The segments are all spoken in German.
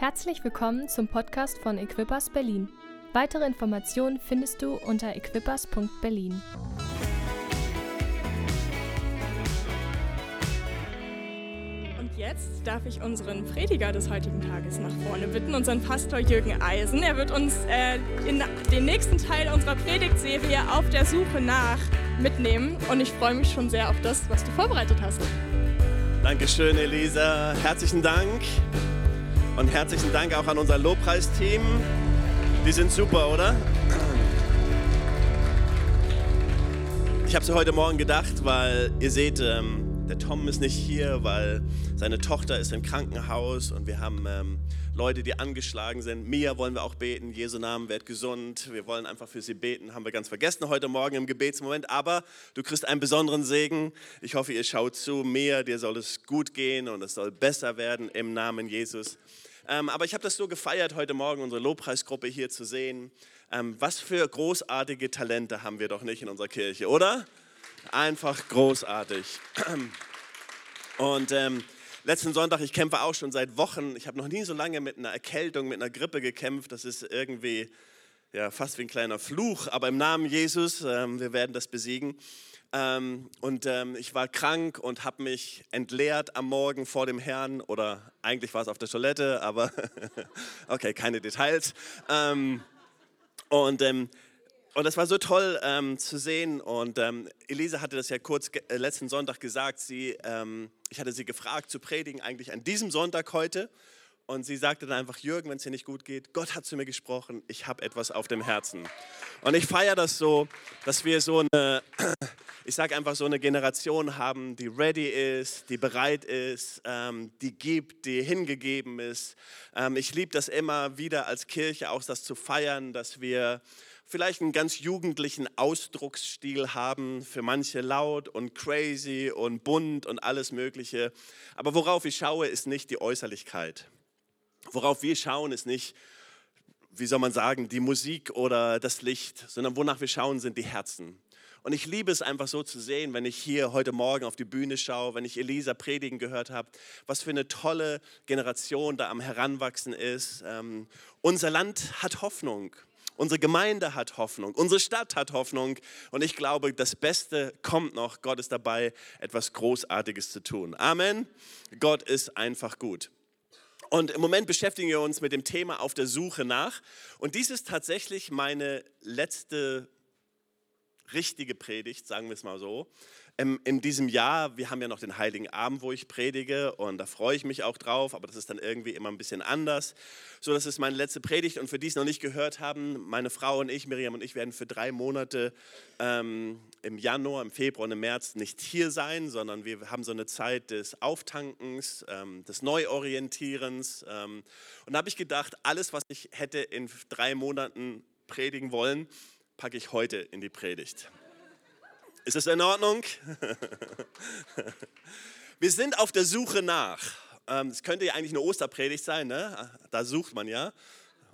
Herzlich willkommen zum Podcast von Equippers Berlin. Weitere Informationen findest du unter equippers.berlin. Und jetzt darf ich unseren Prediger des heutigen Tages nach vorne bitten, unseren Pastor Jürgen Eisen. Er wird uns äh, in den nächsten Teil unserer Predigtserie auf der Suche nach mitnehmen. Und ich freue mich schon sehr auf das, was du vorbereitet hast. Dankeschön, Elisa. Herzlichen Dank. Und herzlichen Dank auch an unser Lobpreisteam. Die sind super, oder? Ich habe so heute Morgen gedacht, weil ihr seht, ähm, der Tom ist nicht hier, weil seine Tochter ist im Krankenhaus und wir haben ähm, Leute, die angeschlagen sind. Mia wollen wir auch beten. Jesu Namen wird gesund. Wir wollen einfach für sie beten. Haben wir ganz vergessen heute Morgen im Gebetsmoment. Aber du kriegst einen besonderen Segen. Ich hoffe, ihr schaut zu. Mia, dir soll es gut gehen und es soll besser werden im Namen Jesus. Ähm, aber ich habe das so gefeiert, heute Morgen unsere Lobpreisgruppe hier zu sehen. Ähm, was für großartige Talente haben wir doch nicht in unserer Kirche, oder? Einfach großartig. Und ähm, letzten Sonntag, ich kämpfe auch schon seit Wochen. Ich habe noch nie so lange mit einer Erkältung, mit einer Grippe gekämpft. Das ist irgendwie ja, fast wie ein kleiner Fluch. Aber im Namen Jesus, ähm, wir werden das besiegen. Ähm, und ähm, ich war krank und habe mich entleert am Morgen vor dem Herrn oder eigentlich war es auf der Toilette, aber okay, keine Details. Ähm, und, ähm, und das war so toll ähm, zu sehen und ähm, Elisa hatte das ja kurz äh, letzten Sonntag gesagt, sie, ich hatte sie gefragt zu predigen eigentlich an diesem Sonntag heute und sie sagte dann einfach, Jürgen, wenn es dir nicht gut geht, Gott hat zu mir gesprochen, ich habe etwas auf dem Herzen. Und ich feiere das so, dass wir so eine, ich sage einfach so eine Generation haben, die ready ist, die bereit ist, ähm, die gibt, die hingegeben ist. Ähm, ich liebe das immer wieder als Kirche auch das zu feiern, dass wir vielleicht einen ganz jugendlichen Ausdrucksstil haben, für manche laut und crazy und bunt und alles Mögliche. Aber worauf ich schaue, ist nicht die Äußerlichkeit. Worauf wir schauen, ist nicht, wie soll man sagen, die Musik oder das Licht, sondern wonach wir schauen, sind die Herzen. Und ich liebe es einfach so zu sehen, wenn ich hier heute Morgen auf die Bühne schaue, wenn ich Elisa predigen gehört habe, was für eine tolle Generation da am Heranwachsen ist. Ähm, unser Land hat Hoffnung. Unsere Gemeinde hat Hoffnung, unsere Stadt hat Hoffnung und ich glaube, das Beste kommt noch. Gott ist dabei, etwas Großartiges zu tun. Amen. Gott ist einfach gut. Und im Moment beschäftigen wir uns mit dem Thema auf der Suche nach. Und dies ist tatsächlich meine letzte richtige Predigt, sagen wir es mal so in diesem Jahr, wir haben ja noch den Heiligen Abend, wo ich predige und da freue ich mich auch drauf, aber das ist dann irgendwie immer ein bisschen anders. So, das ist meine letzte Predigt und für die es noch nicht gehört haben, meine Frau und ich, Miriam und ich, werden für drei Monate ähm, im Januar, im Februar und im März nicht hier sein, sondern wir haben so eine Zeit des Auftankens, ähm, des Neuorientierens. Ähm, und da habe ich gedacht, alles, was ich hätte in drei Monaten predigen wollen, packe ich heute in die Predigt. Ist das in Ordnung? Wir sind auf der Suche nach. Ähm, es könnte ja eigentlich eine Osterpredigt sein, ne? da sucht man ja.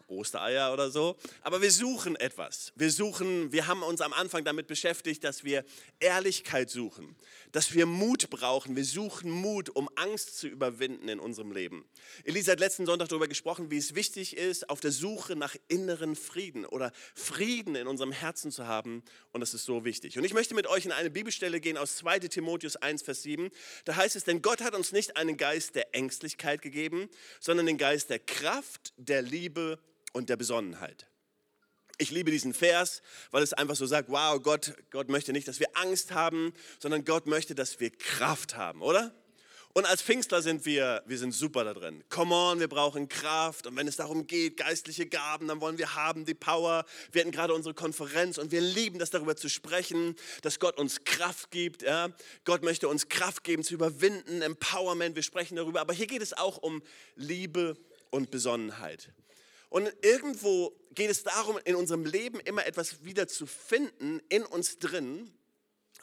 Ostereier oder so. Aber wir suchen etwas. Wir suchen, wir haben uns am Anfang damit beschäftigt, dass wir Ehrlichkeit suchen, dass wir Mut brauchen. Wir suchen Mut, um Angst zu überwinden in unserem Leben. Elisa hat letzten Sonntag darüber gesprochen, wie es wichtig ist, auf der Suche nach inneren Frieden oder Frieden in unserem Herzen zu haben. Und das ist so wichtig. Und ich möchte mit euch in eine Bibelstelle gehen aus 2 Timotheus 1, Vers 7. Da heißt es, denn Gott hat uns nicht einen Geist der Ängstlichkeit gegeben, sondern den Geist der Kraft, der Liebe und der Besonnenheit. Ich liebe diesen Vers, weil es einfach so sagt, wow, Gott, Gott möchte nicht, dass wir Angst haben, sondern Gott möchte, dass wir Kraft haben, oder? Und als Pfingstler sind wir, wir sind super da drin. Come on, wir brauchen Kraft. Und wenn es darum geht, geistliche Gaben, dann wollen wir haben die Power. Wir hatten gerade unsere Konferenz und wir lieben das darüber zu sprechen, dass Gott uns Kraft gibt. Ja? Gott möchte uns Kraft geben zu überwinden, Empowerment. Wir sprechen darüber. Aber hier geht es auch um Liebe und Besonnenheit. Und irgendwo geht es darum, in unserem Leben immer etwas wieder zu finden in uns drin.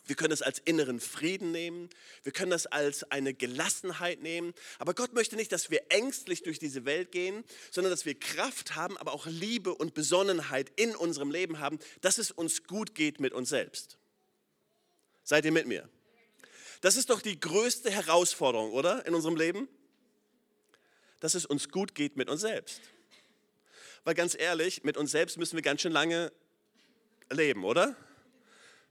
Wir können es als inneren Frieden nehmen, wir können das als eine Gelassenheit nehmen. Aber Gott möchte nicht, dass wir ängstlich durch diese Welt gehen, sondern dass wir Kraft haben, aber auch Liebe und Besonnenheit in unserem Leben haben, dass es uns gut geht mit uns selbst. Seid ihr mit mir? Das ist doch die größte Herausforderung, oder? In unserem Leben dass es uns gut geht mit uns selbst. Weil ganz ehrlich, mit uns selbst müssen wir ganz schön lange leben, oder?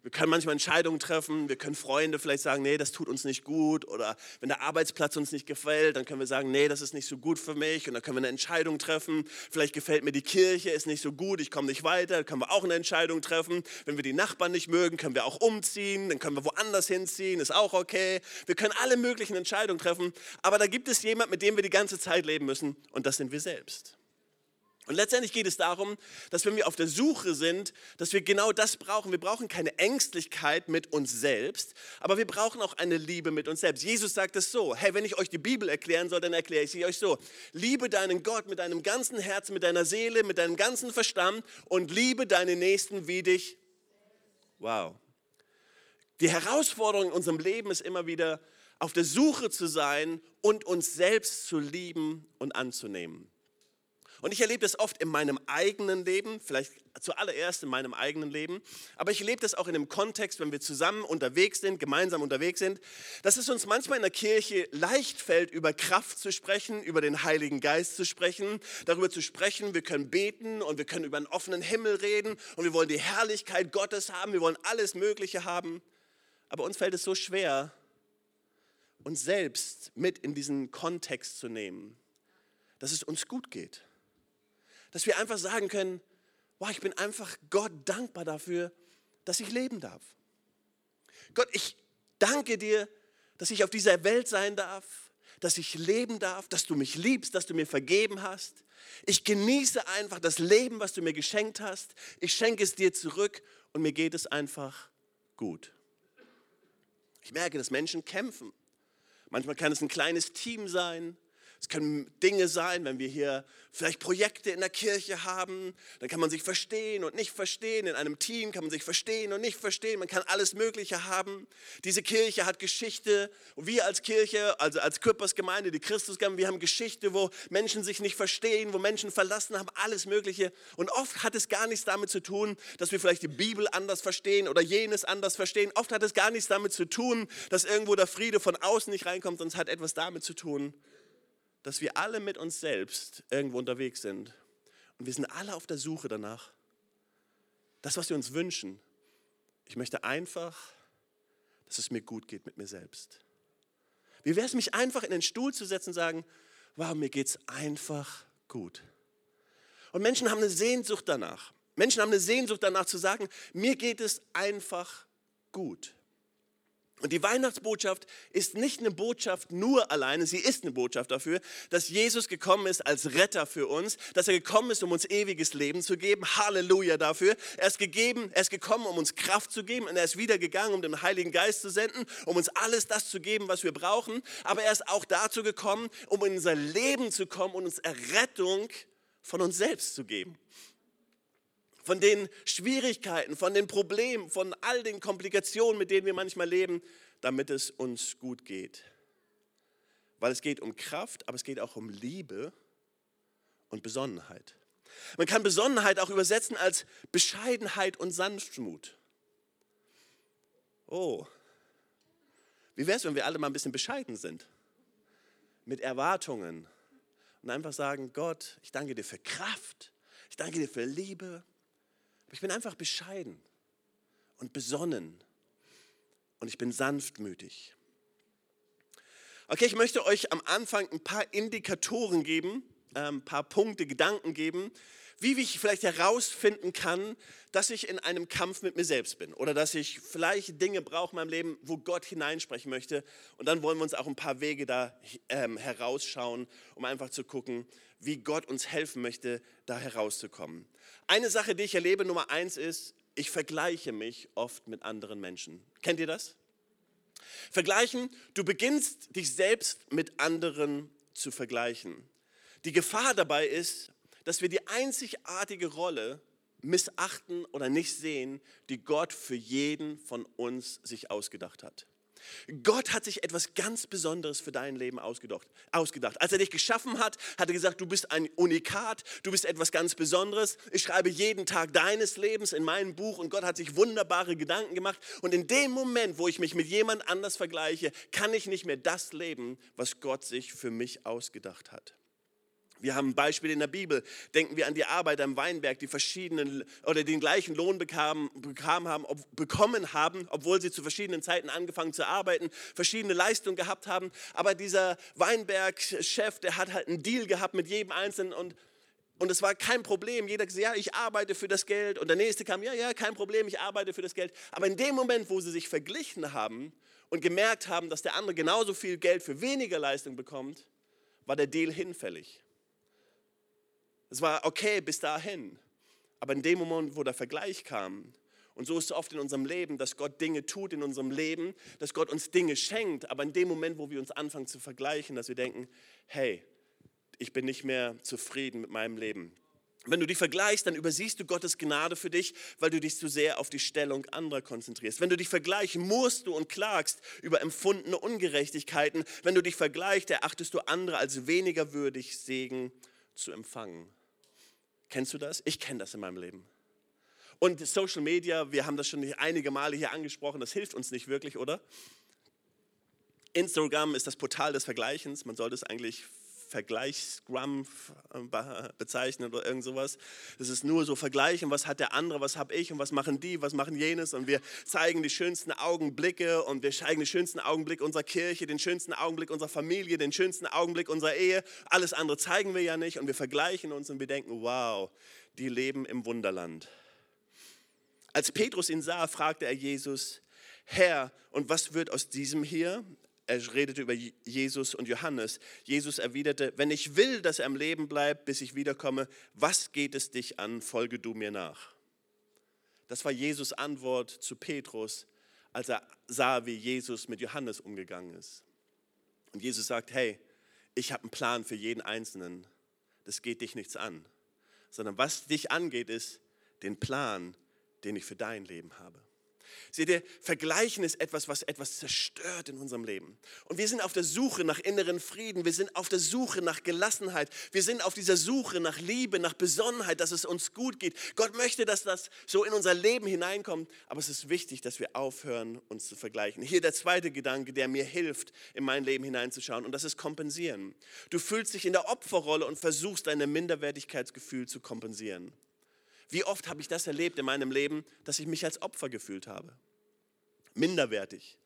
Wir können manchmal Entscheidungen treffen, wir können Freunde vielleicht sagen, nee, das tut uns nicht gut. Oder wenn der Arbeitsplatz uns nicht gefällt, dann können wir sagen, nee, das ist nicht so gut für mich. Und dann können wir eine Entscheidung treffen. Vielleicht gefällt mir die Kirche, ist nicht so gut, ich komme nicht weiter. Dann können wir auch eine Entscheidung treffen. Wenn wir die Nachbarn nicht mögen, können wir auch umziehen. Dann können wir woanders hinziehen, ist auch okay. Wir können alle möglichen Entscheidungen treffen. Aber da gibt es jemand, mit dem wir die ganze Zeit leben müssen. Und das sind wir selbst. Und letztendlich geht es darum, dass wenn wir auf der Suche sind, dass wir genau das brauchen. Wir brauchen keine Ängstlichkeit mit uns selbst, aber wir brauchen auch eine Liebe mit uns selbst. Jesus sagt es so, hey, wenn ich euch die Bibel erklären soll, dann erkläre ich sie euch so. Liebe deinen Gott mit deinem ganzen Herzen, mit deiner Seele, mit deinem ganzen Verstand und liebe deine Nächsten wie dich. Wow. Die Herausforderung in unserem Leben ist immer wieder, auf der Suche zu sein und uns selbst zu lieben und anzunehmen. Und ich erlebe das oft in meinem eigenen Leben, vielleicht zuallererst in meinem eigenen Leben, aber ich erlebe das auch in dem Kontext, wenn wir zusammen unterwegs sind, gemeinsam unterwegs sind, dass es uns manchmal in der Kirche leicht fällt, über Kraft zu sprechen, über den Heiligen Geist zu sprechen, darüber zu sprechen, wir können beten und wir können über einen offenen Himmel reden und wir wollen die Herrlichkeit Gottes haben, wir wollen alles Mögliche haben. Aber uns fällt es so schwer, uns selbst mit in diesen Kontext zu nehmen, dass es uns gut geht dass wir einfach sagen können, wow, ich bin einfach Gott dankbar dafür, dass ich leben darf. Gott, ich danke dir, dass ich auf dieser Welt sein darf, dass ich leben darf, dass du mich liebst, dass du mir vergeben hast. Ich genieße einfach das Leben, was du mir geschenkt hast. Ich schenke es dir zurück und mir geht es einfach gut. Ich merke, dass Menschen kämpfen. Manchmal kann es ein kleines Team sein. Es können Dinge sein, wenn wir hier vielleicht Projekte in der Kirche haben, dann kann man sich verstehen und nicht verstehen. In einem Team kann man sich verstehen und nicht verstehen. Man kann alles Mögliche haben. Diese Kirche hat Geschichte. Und wir als Kirche, also als Körpersgemeinde, die Christusgemeinde, wir haben Geschichte, wo Menschen sich nicht verstehen, wo Menschen verlassen haben, alles Mögliche. Und oft hat es gar nichts damit zu tun, dass wir vielleicht die Bibel anders verstehen oder jenes anders verstehen. Oft hat es gar nichts damit zu tun, dass irgendwo der Friede von außen nicht reinkommt, sondern es hat etwas damit zu tun, dass wir alle mit uns selbst irgendwo unterwegs sind. Und wir sind alle auf der Suche danach. Das, was wir uns wünschen. Ich möchte einfach, dass es mir gut geht mit mir selbst. Wie wäre es, mich einfach in den Stuhl zu setzen und sagen, wow, mir geht es einfach gut. Und Menschen haben eine Sehnsucht danach. Menschen haben eine Sehnsucht danach zu sagen, mir geht es einfach gut. Und die Weihnachtsbotschaft ist nicht eine Botschaft nur alleine, sie ist eine Botschaft dafür, dass Jesus gekommen ist als Retter für uns, dass er gekommen ist, um uns ewiges Leben zu geben. Halleluja dafür. Er ist gegeben, er ist gekommen, um uns Kraft zu geben und er ist wieder gegangen, um den Heiligen Geist zu senden, um uns alles das zu geben, was wir brauchen. Aber er ist auch dazu gekommen, um in unser Leben zu kommen und uns Errettung von uns selbst zu geben von den Schwierigkeiten, von den Problemen, von all den Komplikationen, mit denen wir manchmal leben, damit es uns gut geht. Weil es geht um Kraft, aber es geht auch um Liebe und Besonnenheit. Man kann Besonnenheit auch übersetzen als Bescheidenheit und Sanftmut. Oh, wie wäre es, wenn wir alle mal ein bisschen bescheiden sind? Mit Erwartungen und einfach sagen, Gott, ich danke dir für Kraft, ich danke dir für Liebe, ich bin einfach bescheiden und besonnen und ich bin sanftmütig. Okay, ich möchte euch am Anfang ein paar Indikatoren geben, ein ähm, paar Punkte, Gedanken geben, wie ich vielleicht herausfinden kann, dass ich in einem Kampf mit mir selbst bin oder dass ich vielleicht Dinge brauche in meinem Leben, wo Gott hineinsprechen möchte. Und dann wollen wir uns auch ein paar Wege da ähm, herausschauen, um einfach zu gucken, wie Gott uns helfen möchte, da herauszukommen. Eine Sache, die ich erlebe, Nummer eins ist, ich vergleiche mich oft mit anderen Menschen. Kennt ihr das? Vergleichen, du beginnst dich selbst mit anderen zu vergleichen. Die Gefahr dabei ist, dass wir die einzigartige Rolle missachten oder nicht sehen, die Gott für jeden von uns sich ausgedacht hat. Gott hat sich etwas ganz Besonderes für dein Leben ausgedacht. ausgedacht. Als er dich geschaffen hat, hat er gesagt, du bist ein Unikat, du bist etwas ganz Besonderes. Ich schreibe jeden Tag deines Lebens in mein Buch und Gott hat sich wunderbare Gedanken gemacht. Und in dem Moment, wo ich mich mit jemand anders vergleiche, kann ich nicht mehr das leben, was Gott sich für mich ausgedacht hat. Wir haben Beispiele in der Bibel. Denken wir an die Arbeiter im Weinberg, die verschiedenen oder den gleichen Lohn bekamen, bekamen haben, ob, bekommen haben, obwohl sie zu verschiedenen Zeiten angefangen zu arbeiten, verschiedene Leistungen gehabt haben. Aber dieser Weinberg-Chef, der hat halt einen Deal gehabt mit jedem Einzelnen und und es war kein Problem. Jeder gesagt, ja, ich arbeite für das Geld. Und der nächste kam, ja, ja, kein Problem, ich arbeite für das Geld. Aber in dem Moment, wo sie sich verglichen haben und gemerkt haben, dass der andere genauso viel Geld für weniger Leistung bekommt, war der Deal hinfällig. Es war okay bis dahin. Aber in dem Moment, wo der Vergleich kam, und so ist es oft in unserem Leben, dass Gott Dinge tut in unserem Leben, dass Gott uns Dinge schenkt, aber in dem Moment, wo wir uns anfangen zu vergleichen, dass wir denken, hey, ich bin nicht mehr zufrieden mit meinem Leben. Wenn du dich vergleichst, dann übersiehst du Gottes Gnade für dich, weil du dich zu sehr auf die Stellung anderer konzentrierst. Wenn du dich vergleichst, musst du und klagst über empfundene Ungerechtigkeiten. Wenn du dich vergleichst, erachtest du andere als weniger würdig, Segen zu empfangen. Kennst du das? Ich kenne das in meinem Leben. Und Social Media, wir haben das schon einige Male hier angesprochen, das hilft uns nicht wirklich, oder? Instagram ist das Portal des Vergleichens. Man sollte es eigentlich Vergleichsgram bezeichnen oder irgend sowas. Das ist nur so vergleichen, was hat der andere, was habe ich und was machen die, was machen jenes. Und wir zeigen die schönsten Augenblicke und wir zeigen den schönsten Augenblick unserer Kirche, den schönsten Augenblick unserer Familie, den schönsten Augenblick unserer Ehe. Alles andere zeigen wir ja nicht und wir vergleichen uns und wir denken, wow, die leben im Wunderland. Als Petrus ihn sah, fragte er Jesus, Herr, und was wird aus diesem hier? Er redete über Jesus und Johannes. Jesus erwiderte, wenn ich will, dass er am Leben bleibt, bis ich wiederkomme, was geht es dich an, folge du mir nach. Das war Jesus Antwort zu Petrus, als er sah, wie Jesus mit Johannes umgegangen ist. Und Jesus sagt, hey, ich habe einen Plan für jeden Einzelnen. Das geht dich nichts an. Sondern was dich angeht, ist den Plan, den ich für dein Leben habe. Seht ihr, Vergleichen ist etwas, was etwas zerstört in unserem Leben. Und wir sind auf der Suche nach inneren Frieden, wir sind auf der Suche nach Gelassenheit, wir sind auf dieser Suche nach Liebe, nach Besonnenheit, dass es uns gut geht. Gott möchte, dass das so in unser Leben hineinkommt, aber es ist wichtig, dass wir aufhören, uns zu vergleichen. Hier der zweite Gedanke, der mir hilft, in mein Leben hineinzuschauen, und das ist kompensieren. Du fühlst dich in der Opferrolle und versuchst, dein Minderwertigkeitsgefühl zu kompensieren. Wie oft habe ich das erlebt in meinem Leben, dass ich mich als Opfer gefühlt habe? Minderwertig.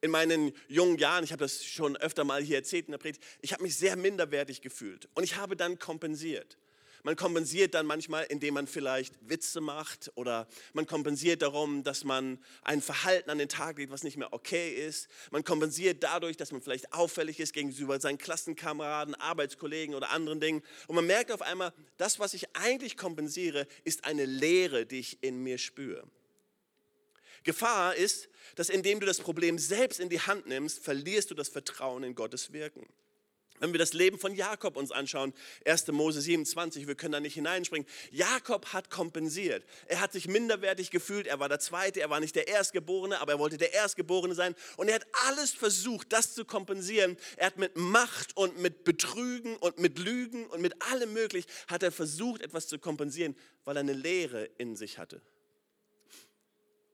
In meinen jungen Jahren, ich habe das schon öfter mal hier erzählt in der Predigt, ich habe mich sehr minderwertig gefühlt und ich habe dann kompensiert. Man kompensiert dann manchmal, indem man vielleicht Witze macht oder man kompensiert darum, dass man ein Verhalten an den Tag legt, was nicht mehr okay ist. Man kompensiert dadurch, dass man vielleicht auffällig ist gegenüber seinen Klassenkameraden, Arbeitskollegen oder anderen Dingen. Und man merkt auf einmal, das, was ich eigentlich kompensiere, ist eine Leere, die ich in mir spüre. Gefahr ist, dass indem du das Problem selbst in die Hand nimmst, verlierst du das Vertrauen in Gottes Wirken. Wenn wir das Leben von Jakob uns anschauen, 1. Mose 27, wir können da nicht hineinspringen. Jakob hat kompensiert. Er hat sich minderwertig gefühlt. Er war der Zweite, er war nicht der Erstgeborene, aber er wollte der Erstgeborene sein. Und er hat alles versucht, das zu kompensieren. Er hat mit Macht und mit Betrügen und mit Lügen und mit allem Möglichen hat er versucht, etwas zu kompensieren, weil er eine Leere in sich hatte.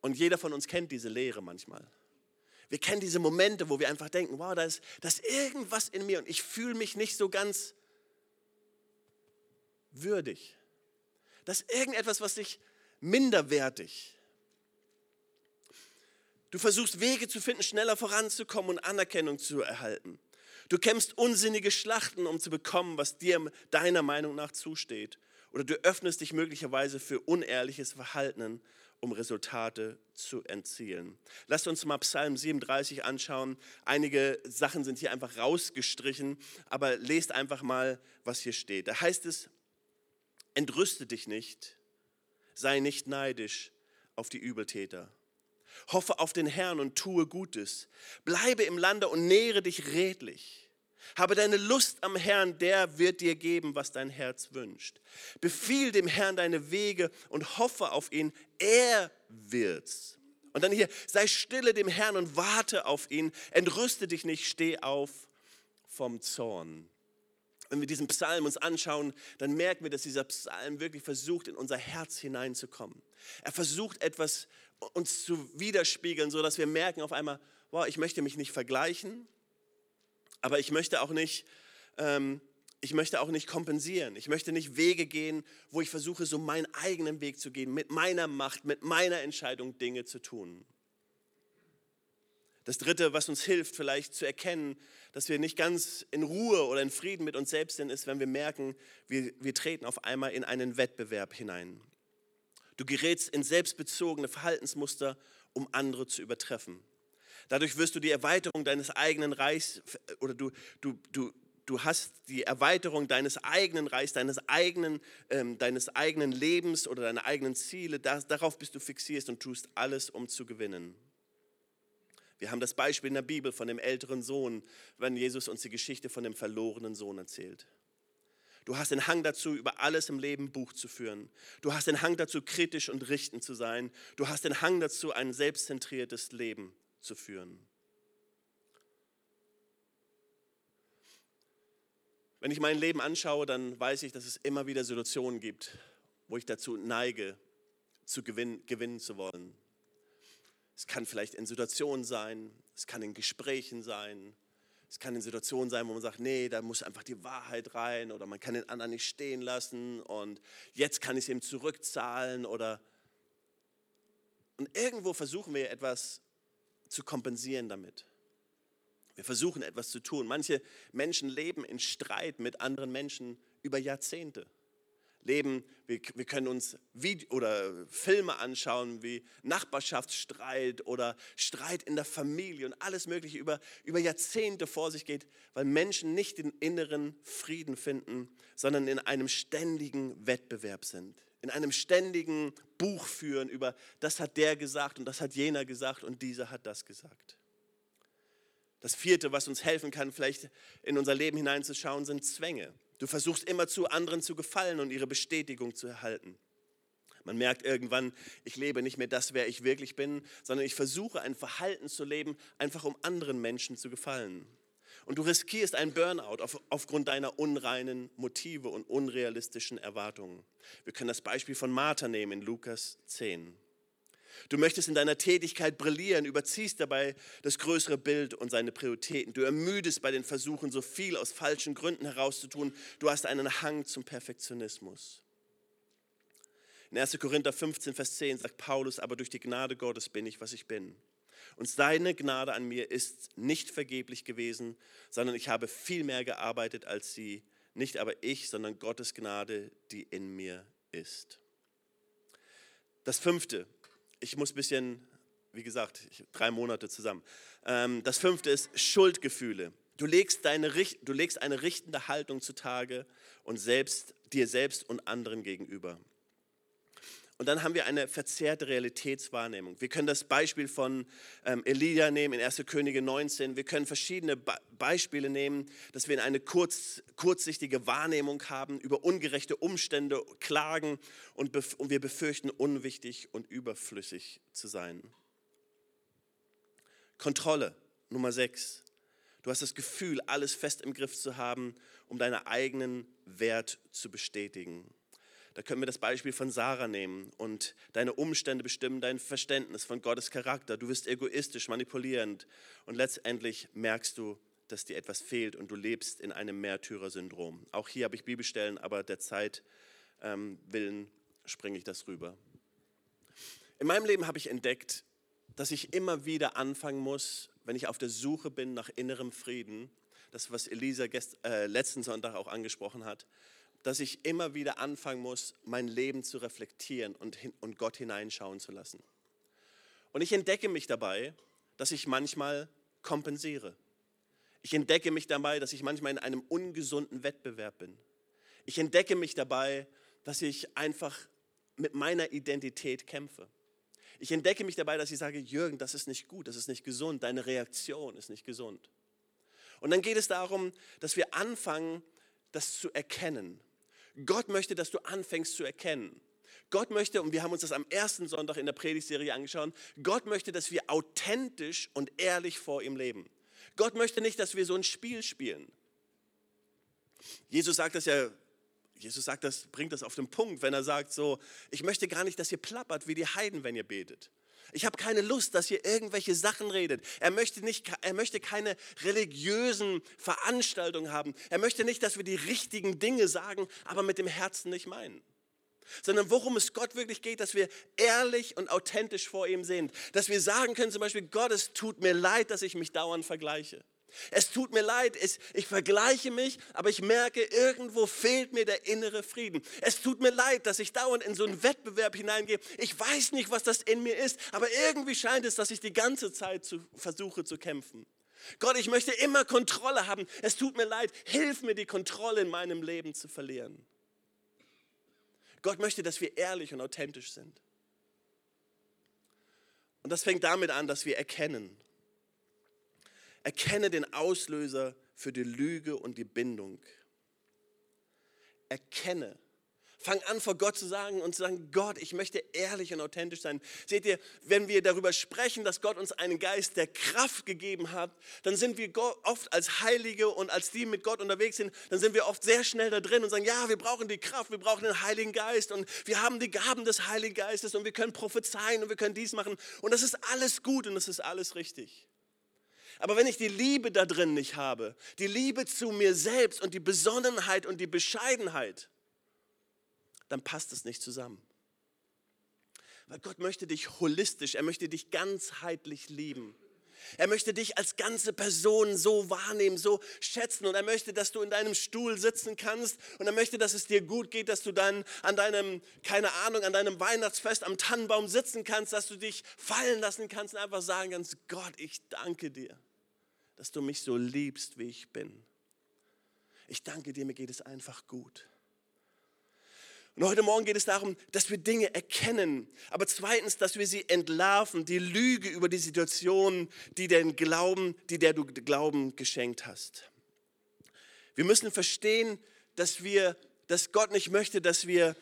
Und jeder von uns kennt diese Leere manchmal. Wir kennen diese Momente, wo wir einfach denken, wow, da ist, da ist irgendwas in mir und ich fühle mich nicht so ganz würdig. Das ist irgendetwas, was dich minderwertig. Du versuchst Wege zu finden, schneller voranzukommen und Anerkennung zu erhalten. Du kämpfst unsinnige Schlachten, um zu bekommen, was dir deiner Meinung nach zusteht. Oder du öffnest dich möglicherweise für unehrliches Verhalten um Resultate zu erzielen. Lasst uns mal Psalm 37 anschauen. Einige Sachen sind hier einfach rausgestrichen, aber lest einfach mal, was hier steht. Da heißt es, entrüste dich nicht, sei nicht neidisch auf die Übeltäter. Hoffe auf den Herrn und tue Gutes. Bleibe im Lande und nähre dich redlich. Habe deine Lust am Herrn, der wird dir geben, was dein Herz wünscht. Befiehl dem Herrn deine Wege und hoffe auf ihn, er wird's. Und dann hier, sei stille dem Herrn und warte auf ihn, entrüste dich nicht, steh auf vom Zorn. Wenn wir diesen Psalm uns anschauen, dann merken wir, dass dieser Psalm wirklich versucht, in unser Herz hineinzukommen. Er versucht etwas uns zu widerspiegeln, sodass wir merken auf einmal, wow, ich möchte mich nicht vergleichen, aber ich möchte auch nicht ähm, ich möchte auch nicht kompensieren. Ich möchte nicht Wege gehen, wo ich versuche, so meinen eigenen Weg zu gehen, mit meiner Macht, mit meiner Entscheidung Dinge zu tun. Das Dritte, was uns hilft, vielleicht zu erkennen, dass wir nicht ganz in Ruhe oder in Frieden mit uns selbst sind, ist, wenn wir merken, wir, wir treten auf einmal in einen Wettbewerb hinein. Du gerätst in selbstbezogene Verhaltensmuster, um andere zu übertreffen. Dadurch wirst du die Erweiterung deines eigenen Reichs oder du, du, du, du hast die Erweiterung deines eigenen Reichs, deines eigenen, ähm, deines eigenen Lebens oder deiner eigenen Ziele. Das, darauf bist du fixiert und tust alles, um zu gewinnen. Wir haben das Beispiel in der Bibel von dem älteren Sohn, wenn Jesus uns die Geschichte von dem verlorenen Sohn erzählt. Du hast den Hang dazu, über alles im Leben Buch zu führen. Du hast den Hang dazu, kritisch und richtend zu sein. Du hast den Hang dazu, ein selbstzentriertes Leben zu führen. Wenn ich mein Leben anschaue, dann weiß ich, dass es immer wieder Situationen gibt, wo ich dazu neige, zu gewinnen, gewinnen zu wollen. Es kann vielleicht in Situationen sein, es kann in Gesprächen sein, es kann in Situationen sein, wo man sagt, nee, da muss einfach die Wahrheit rein oder man kann den anderen nicht stehen lassen und jetzt kann ich es ihm zurückzahlen oder und irgendwo versuchen wir etwas zu kompensieren damit. Wir versuchen etwas zu tun. Manche Menschen leben in Streit mit anderen Menschen über Jahrzehnte. Leben, wir, wir können uns Video oder Filme anschauen wie Nachbarschaftsstreit oder Streit in der Familie und alles Mögliche über, über Jahrzehnte vor sich geht, weil Menschen nicht den inneren Frieden finden, sondern in einem ständigen Wettbewerb sind in einem ständigen Buch führen über, das hat der gesagt und das hat jener gesagt und dieser hat das gesagt. Das vierte, was uns helfen kann, vielleicht in unser Leben hineinzuschauen, sind Zwänge. Du versuchst immer zu anderen zu gefallen und ihre Bestätigung zu erhalten. Man merkt irgendwann, ich lebe nicht mehr das, wer ich wirklich bin, sondern ich versuche ein Verhalten zu leben, einfach um anderen Menschen zu gefallen. Und du riskierst ein Burnout auf, aufgrund deiner unreinen Motive und unrealistischen Erwartungen. Wir können das Beispiel von Martha nehmen in Lukas 10. Du möchtest in deiner Tätigkeit brillieren, überziehst dabei das größere Bild und seine Prioritäten. Du ermüdest bei den Versuchen, so viel aus falschen Gründen herauszutun. Du hast einen Hang zum Perfektionismus. In 1. Korinther 15, Vers 10 sagt Paulus, aber durch die Gnade Gottes bin ich, was ich bin. Und seine Gnade an mir ist nicht vergeblich gewesen, sondern ich habe viel mehr gearbeitet als sie. Nicht aber ich, sondern Gottes Gnade, die in mir ist. Das fünfte, ich muss ein bisschen, wie gesagt, drei Monate zusammen. Ähm, das fünfte ist Schuldgefühle. Du legst, deine, du legst eine richtende Haltung zutage und selbst, dir selbst und anderen gegenüber. Und dann haben wir eine verzerrte Realitätswahrnehmung. Wir können das Beispiel von ähm, Elia nehmen in 1. Könige 19. Wir können verschiedene Be Beispiele nehmen, dass wir eine kurz, kurzsichtige Wahrnehmung haben, über ungerechte Umstände klagen und, und wir befürchten, unwichtig und überflüssig zu sein. Kontrolle, Nummer 6. Du hast das Gefühl, alles fest im Griff zu haben, um deinen eigenen Wert zu bestätigen. Da können wir das Beispiel von Sarah nehmen und deine Umstände bestimmen dein Verständnis von Gottes Charakter. Du wirst egoistisch, manipulierend und letztendlich merkst du, dass dir etwas fehlt und du lebst in einem Märtyrersyndrom. Auch hier habe ich Bibelstellen, aber der Zeit ähm, willen springe ich das rüber. In meinem Leben habe ich entdeckt, dass ich immer wieder anfangen muss, wenn ich auf der Suche bin nach innerem Frieden, das, was Elisa gest, äh, letzten Sonntag auch angesprochen hat, dass ich immer wieder anfangen muss, mein Leben zu reflektieren und, und Gott hineinschauen zu lassen. Und ich entdecke mich dabei, dass ich manchmal kompensiere. Ich entdecke mich dabei, dass ich manchmal in einem ungesunden Wettbewerb bin. Ich entdecke mich dabei, dass ich einfach mit meiner Identität kämpfe. Ich entdecke mich dabei, dass ich sage, Jürgen, das ist nicht gut, das ist nicht gesund, deine Reaktion ist nicht gesund. Und dann geht es darum, dass wir anfangen, das zu erkennen Gott möchte, dass du anfängst zu erkennen. Gott möchte, und wir haben uns das am ersten Sonntag in der Predigtserie angeschaut, Gott möchte, dass wir authentisch und ehrlich vor ihm leben. Gott möchte nicht, dass wir so ein Spiel spielen. Jesus sagt das ja, Jesus sagt das, bringt das auf den Punkt, wenn er sagt so, ich möchte gar nicht, dass ihr plappert wie die Heiden, wenn ihr betet. Ich habe keine Lust, dass ihr irgendwelche Sachen redet. Er möchte, nicht, er möchte keine religiösen Veranstaltungen haben. Er möchte nicht, dass wir die richtigen Dinge sagen, aber mit dem Herzen nicht meinen. Sondern worum es Gott wirklich geht, dass wir ehrlich und authentisch vor ihm sind. Dass wir sagen können zum Beispiel, Gott, es tut mir leid, dass ich mich dauernd vergleiche. Es tut mir leid, ich, ich vergleiche mich, aber ich merke, irgendwo fehlt mir der innere Frieden. Es tut mir leid, dass ich dauernd in so einen Wettbewerb hineingehe. Ich weiß nicht, was das in mir ist, aber irgendwie scheint es, dass ich die ganze Zeit zu, versuche zu kämpfen. Gott, ich möchte immer Kontrolle haben. Es tut mir leid, hilf mir, die Kontrolle in meinem Leben zu verlieren. Gott möchte, dass wir ehrlich und authentisch sind. Und das fängt damit an, dass wir erkennen, Erkenne den Auslöser für die Lüge und die Bindung. Erkenne. Fang an, vor Gott zu sagen und zu sagen, Gott, ich möchte ehrlich und authentisch sein. Seht ihr, wenn wir darüber sprechen, dass Gott uns einen Geist der Kraft gegeben hat, dann sind wir oft als Heilige und als die mit Gott unterwegs sind, dann sind wir oft sehr schnell da drin und sagen, ja, wir brauchen die Kraft, wir brauchen den Heiligen Geist und wir haben die Gaben des Heiligen Geistes und wir können prophezeien und wir können dies machen und das ist alles gut und das ist alles richtig. Aber wenn ich die Liebe da drin nicht habe, die Liebe zu mir selbst und die Besonnenheit und die Bescheidenheit, dann passt es nicht zusammen. Weil Gott möchte dich holistisch, er möchte dich ganzheitlich lieben. Er möchte dich als ganze Person so wahrnehmen, so schätzen und er möchte, dass du in deinem Stuhl sitzen kannst und er möchte, dass es dir gut geht, dass du dann an deinem, keine Ahnung, an deinem Weihnachtsfest am Tannenbaum sitzen kannst, dass du dich fallen lassen kannst und einfach sagen kannst, Gott, ich danke dir dass du mich so liebst, wie ich bin. Ich danke dir, mir geht es einfach gut. Und heute Morgen geht es darum, dass wir Dinge erkennen, aber zweitens, dass wir sie entlarven, die Lüge über die Situation, die den Glauben, die der du Glauben geschenkt hast. Wir müssen verstehen, dass wir, dass Gott nicht möchte, dass wir,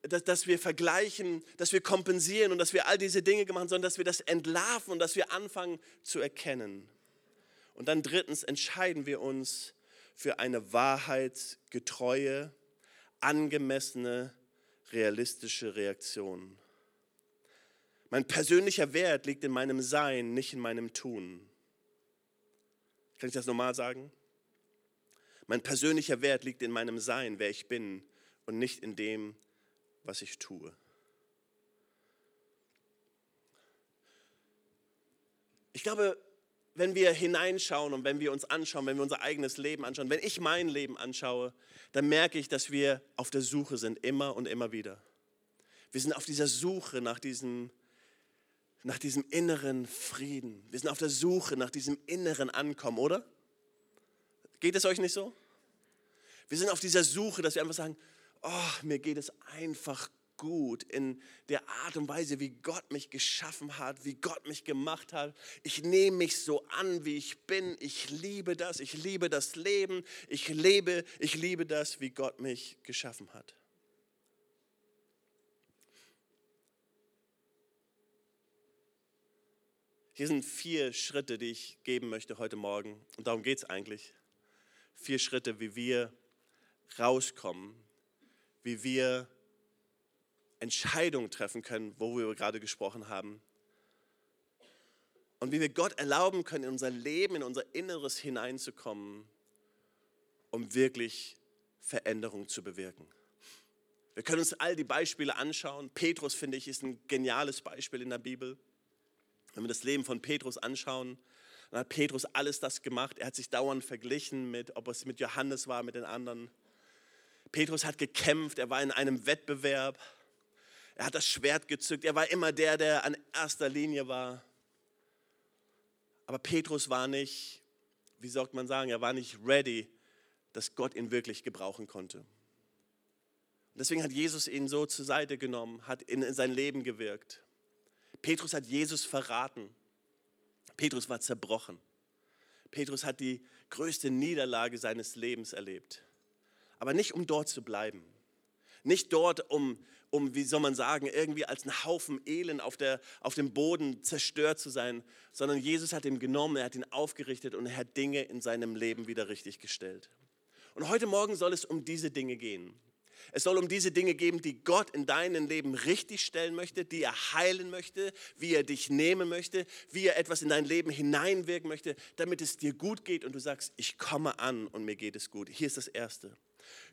dass, dass wir vergleichen, dass wir kompensieren und dass wir all diese Dinge gemacht haben, sondern dass wir das entlarven und dass wir anfangen zu erkennen. Und dann drittens entscheiden wir uns für eine wahrheitsgetreue, angemessene, realistische Reaktion. Mein persönlicher Wert liegt in meinem Sein, nicht in meinem Tun. Kann ich das nochmal sagen? Mein persönlicher Wert liegt in meinem Sein, wer ich bin, und nicht in dem, was ich tue. Ich glaube, wenn wir hineinschauen und wenn wir uns anschauen, wenn wir unser eigenes Leben anschauen, wenn ich mein Leben anschaue, dann merke ich, dass wir auf der Suche sind, immer und immer wieder. Wir sind auf dieser Suche nach diesem, nach diesem inneren Frieden. Wir sind auf der Suche nach diesem inneren Ankommen, oder? Geht es euch nicht so? Wir sind auf dieser Suche, dass wir einfach sagen, oh, mir geht es einfach gut in der Art und Weise, wie Gott mich geschaffen hat, wie Gott mich gemacht hat. Ich nehme mich so an, wie ich bin. Ich liebe das. Ich liebe das Leben. Ich lebe, ich liebe das, wie Gott mich geschaffen hat. Hier sind vier Schritte, die ich geben möchte heute Morgen. Und darum geht es eigentlich. Vier Schritte, wie wir rauskommen, wie wir Entscheidungen treffen können, wo wir gerade gesprochen haben. Und wie wir Gott erlauben können, in unser Leben, in unser Inneres hineinzukommen, um wirklich Veränderung zu bewirken. Wir können uns all die Beispiele anschauen. Petrus, finde ich, ist ein geniales Beispiel in der Bibel. Wenn wir das Leben von Petrus anschauen, dann hat Petrus alles das gemacht. Er hat sich dauernd verglichen mit, ob es mit Johannes war, mit den anderen. Petrus hat gekämpft, er war in einem Wettbewerb. Er hat das Schwert gezückt. Er war immer der, der an erster Linie war. Aber Petrus war nicht, wie sollte man sagen, er war nicht ready, dass Gott ihn wirklich gebrauchen konnte. Und deswegen hat Jesus ihn so zur Seite genommen, hat in sein Leben gewirkt. Petrus hat Jesus verraten. Petrus war zerbrochen. Petrus hat die größte Niederlage seines Lebens erlebt. Aber nicht um dort zu bleiben. Nicht dort, um, um, wie soll man sagen, irgendwie als ein Haufen Elend auf, der, auf dem Boden zerstört zu sein, sondern Jesus hat ihn genommen, er hat ihn aufgerichtet und er hat Dinge in seinem Leben wieder richtig gestellt. Und heute Morgen soll es um diese Dinge gehen. Es soll um diese Dinge gehen, die Gott in deinem Leben richtig stellen möchte, die er heilen möchte, wie er dich nehmen möchte, wie er etwas in dein Leben hineinwirken möchte, damit es dir gut geht und du sagst, ich komme an und mir geht es gut. Hier ist das Erste.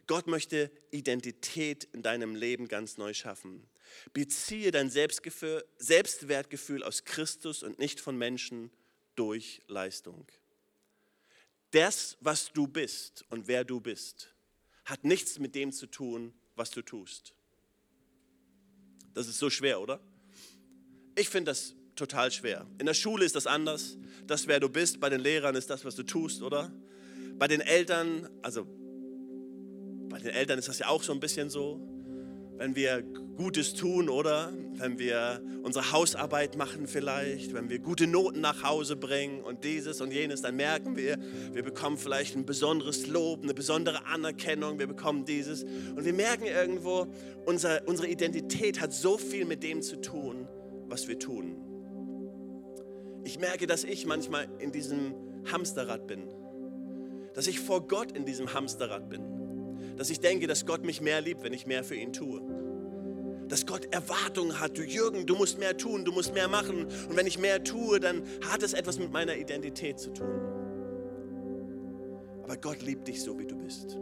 Gott möchte Identität in deinem Leben ganz neu schaffen. Beziehe dein Selbstwertgefühl aus Christus und nicht von Menschen durch Leistung. Das, was du bist und wer du bist, hat nichts mit dem zu tun, was du tust. Das ist so schwer, oder? Ich finde das total schwer. In der Schule ist das anders. Das, wer du bist, bei den Lehrern ist das, was du tust, oder? Bei den Eltern, also bei den Eltern ist das ja auch so ein bisschen so wenn wir Gutes tun, oder? Wenn wir unsere Hausarbeit machen vielleicht, wenn wir gute Noten nach Hause bringen und dieses und jenes, dann merken wir, wir bekommen vielleicht ein besonderes Lob, eine besondere Anerkennung, wir bekommen dieses. Und wir merken irgendwo, unser, unsere Identität hat so viel mit dem zu tun, was wir tun. Ich merke, dass ich manchmal in diesem Hamsterrad bin, dass ich vor Gott in diesem Hamsterrad bin dass ich denke, dass Gott mich mehr liebt, wenn ich mehr für ihn tue. Dass Gott Erwartungen hat, du Jürgen, du musst mehr tun, du musst mehr machen. Und wenn ich mehr tue, dann hat es etwas mit meiner Identität zu tun. Aber Gott liebt dich so, wie du bist.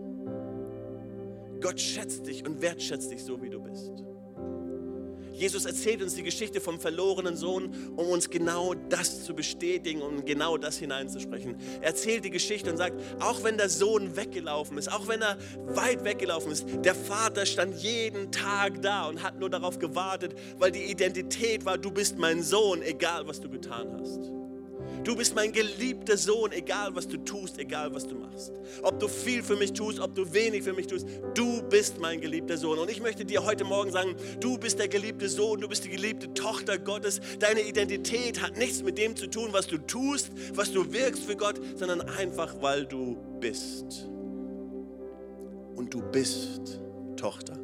Gott schätzt dich und wertschätzt dich so, wie du bist. Jesus erzählt uns die Geschichte vom verlorenen Sohn, um uns genau das zu bestätigen und um genau das hineinzusprechen. Er erzählt die Geschichte und sagt, auch wenn der Sohn weggelaufen ist, auch wenn er weit weggelaufen ist, der Vater stand jeden Tag da und hat nur darauf gewartet, weil die Identität war, du bist mein Sohn, egal was du getan hast. Du bist mein geliebter Sohn, egal was du tust, egal was du machst. Ob du viel für mich tust, ob du wenig für mich tust, du bist mein geliebter Sohn. Und ich möchte dir heute Morgen sagen, du bist der geliebte Sohn, du bist die geliebte Tochter Gottes. Deine Identität hat nichts mit dem zu tun, was du tust, was du wirkst für Gott, sondern einfach, weil du bist. Und du bist Tochter.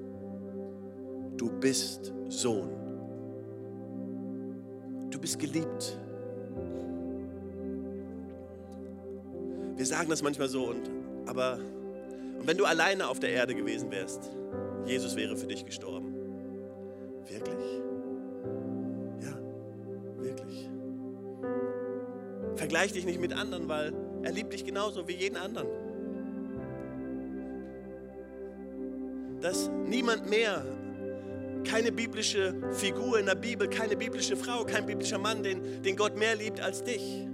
Du bist Sohn. Du bist geliebt. Wir sagen das manchmal so, und, aber und wenn du alleine auf der Erde gewesen wärst, Jesus wäre für dich gestorben. Wirklich? Ja, wirklich. Vergleich dich nicht mit anderen, weil er liebt dich genauso wie jeden anderen. Dass niemand mehr, keine biblische Figur in der Bibel, keine biblische Frau, kein biblischer Mann, den, den Gott mehr liebt als dich.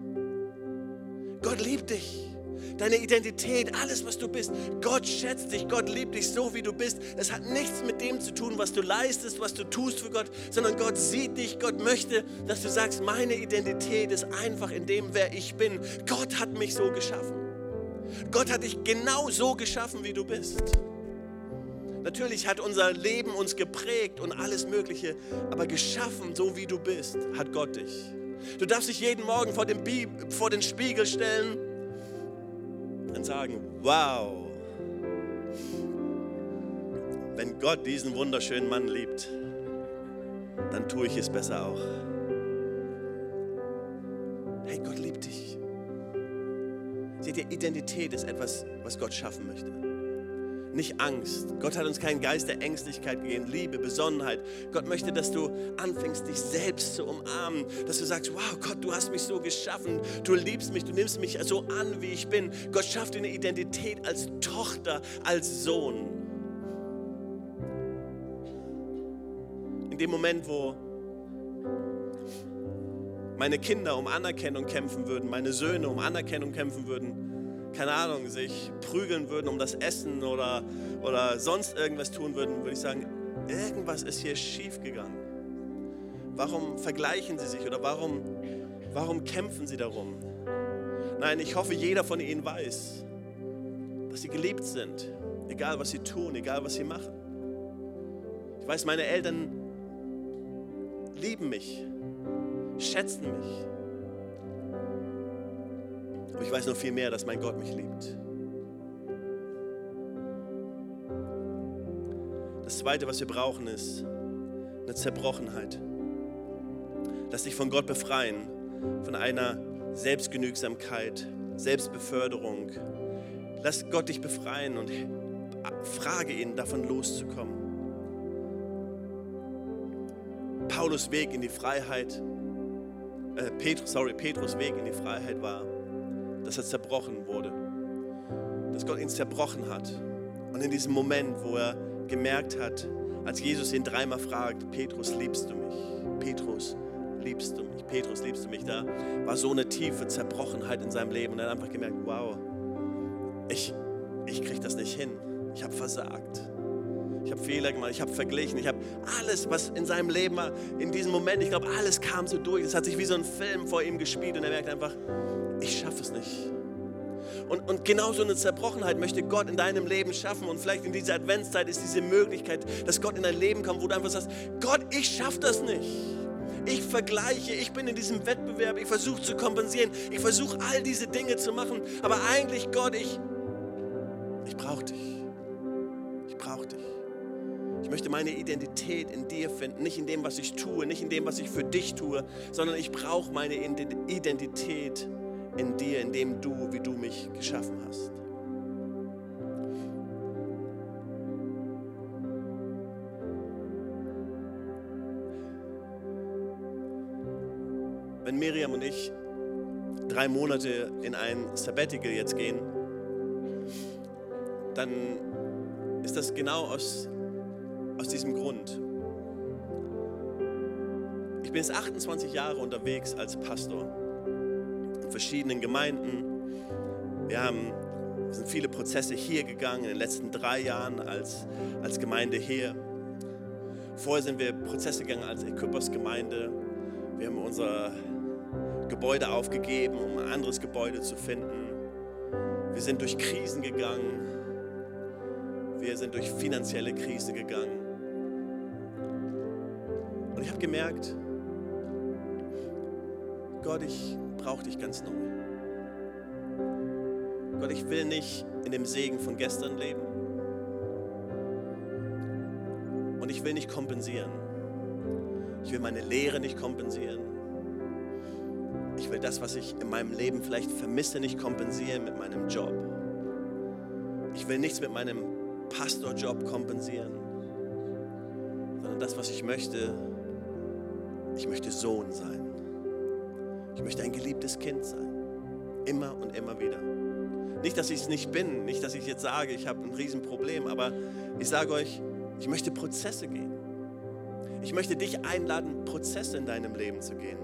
Gott liebt dich. Deine Identität, alles, was du bist. Gott schätzt dich, Gott liebt dich so, wie du bist. Es hat nichts mit dem zu tun, was du leistest, was du tust für Gott, sondern Gott sieht dich. Gott möchte, dass du sagst, meine Identität ist einfach in dem, wer ich bin. Gott hat mich so geschaffen. Gott hat dich genau so geschaffen, wie du bist. Natürlich hat unser Leben uns geprägt und alles Mögliche, aber geschaffen, so wie du bist, hat Gott dich. Du darfst dich jeden Morgen vor den, vor den Spiegel stellen und sagen, wow, wenn Gott diesen wunderschönen Mann liebt, dann tue ich es besser auch. Hey, Gott liebt dich. Seht ihr, Identität ist etwas, was Gott schaffen möchte nicht Angst. Gott hat uns keinen Geist der Ängstlichkeit gegeben, Liebe, Besonnenheit. Gott möchte, dass du anfängst, dich selbst zu umarmen, dass du sagst, wow, Gott, du hast mich so geschaffen, du liebst mich, du nimmst mich so an, wie ich bin. Gott schafft dir eine Identität als Tochter, als Sohn. In dem Moment, wo meine Kinder um Anerkennung kämpfen würden, meine Söhne um Anerkennung kämpfen würden, keine Ahnung, sich prügeln würden um das Essen oder, oder sonst irgendwas tun würden, würde ich sagen, irgendwas ist hier schief gegangen. Warum vergleichen sie sich oder warum, warum kämpfen sie darum? Nein, ich hoffe, jeder von ihnen weiß, dass sie geliebt sind, egal was sie tun, egal was sie machen. Ich weiß, meine Eltern lieben mich, schätzen mich. Aber ich weiß noch viel mehr, dass mein Gott mich liebt. Das Zweite, was wir brauchen, ist eine Zerbrochenheit. Lass dich von Gott befreien, von einer Selbstgenügsamkeit, Selbstbeförderung. Lass Gott dich befreien und frage ihn, davon loszukommen. Paulus Weg in die Freiheit, äh, Petrus, sorry, Petrus Weg in die Freiheit war, dass er zerbrochen wurde, dass Gott ihn zerbrochen hat. Und in diesem Moment, wo er gemerkt hat, als Jesus ihn dreimal fragt, Petrus, liebst du mich? Petrus, liebst du mich? Petrus, liebst du mich? Da war so eine tiefe Zerbrochenheit in seinem Leben und er hat einfach gemerkt, wow, ich, ich kriege das nicht hin. Ich habe versagt. Ich habe Fehler gemacht, ich habe verglichen, ich habe alles, was in seinem Leben war, in diesem Moment, ich glaube, alles kam so durch. Es hat sich wie so ein Film vor ihm gespielt und er merkt einfach, ich schaffe es nicht. Und, und genau so eine Zerbrochenheit möchte Gott in deinem Leben schaffen. Und vielleicht in dieser Adventszeit ist diese Möglichkeit, dass Gott in dein Leben kommt, wo du einfach sagst, Gott, ich schaffe das nicht. Ich vergleiche, ich bin in diesem Wettbewerb, ich versuche zu kompensieren, ich versuche all diese Dinge zu machen. Aber eigentlich, Gott, ich, ich brauche dich. Ich brauche dich. Ich möchte meine Identität in dir finden, nicht in dem, was ich tue, nicht in dem, was ich für dich tue, sondern ich brauche meine Identität in dir, in dem du, wie du mich geschaffen hast. Wenn Miriam und ich drei Monate in ein Sabbatical jetzt gehen, dann ist das genau aus, diesem Grund. Ich bin jetzt 28 Jahre unterwegs als Pastor in verschiedenen Gemeinden. Wir haben sind viele Prozesse hier gegangen in den letzten drei Jahren als, als Gemeinde hier. Vorher sind wir Prozesse gegangen als Equippers Gemeinde. Wir haben unser Gebäude aufgegeben, um ein anderes Gebäude zu finden. Wir sind durch Krisen gegangen. Wir sind durch finanzielle Krise gegangen. Und ich habe gemerkt, Gott, ich brauche dich ganz neu. Gott, ich will nicht in dem Segen von gestern leben. Und ich will nicht kompensieren. Ich will meine Lehre nicht kompensieren. Ich will das, was ich in meinem Leben vielleicht vermisse, nicht kompensieren mit meinem Job. Ich will nichts mit meinem Pastorjob kompensieren, sondern das, was ich möchte, ich möchte Sohn sein. Ich möchte ein geliebtes Kind sein. Immer und immer wieder. Nicht, dass ich es nicht bin, nicht, dass ich jetzt sage, ich habe ein Riesenproblem, aber ich sage euch, ich möchte Prozesse gehen. Ich möchte dich einladen, Prozesse in deinem Leben zu gehen.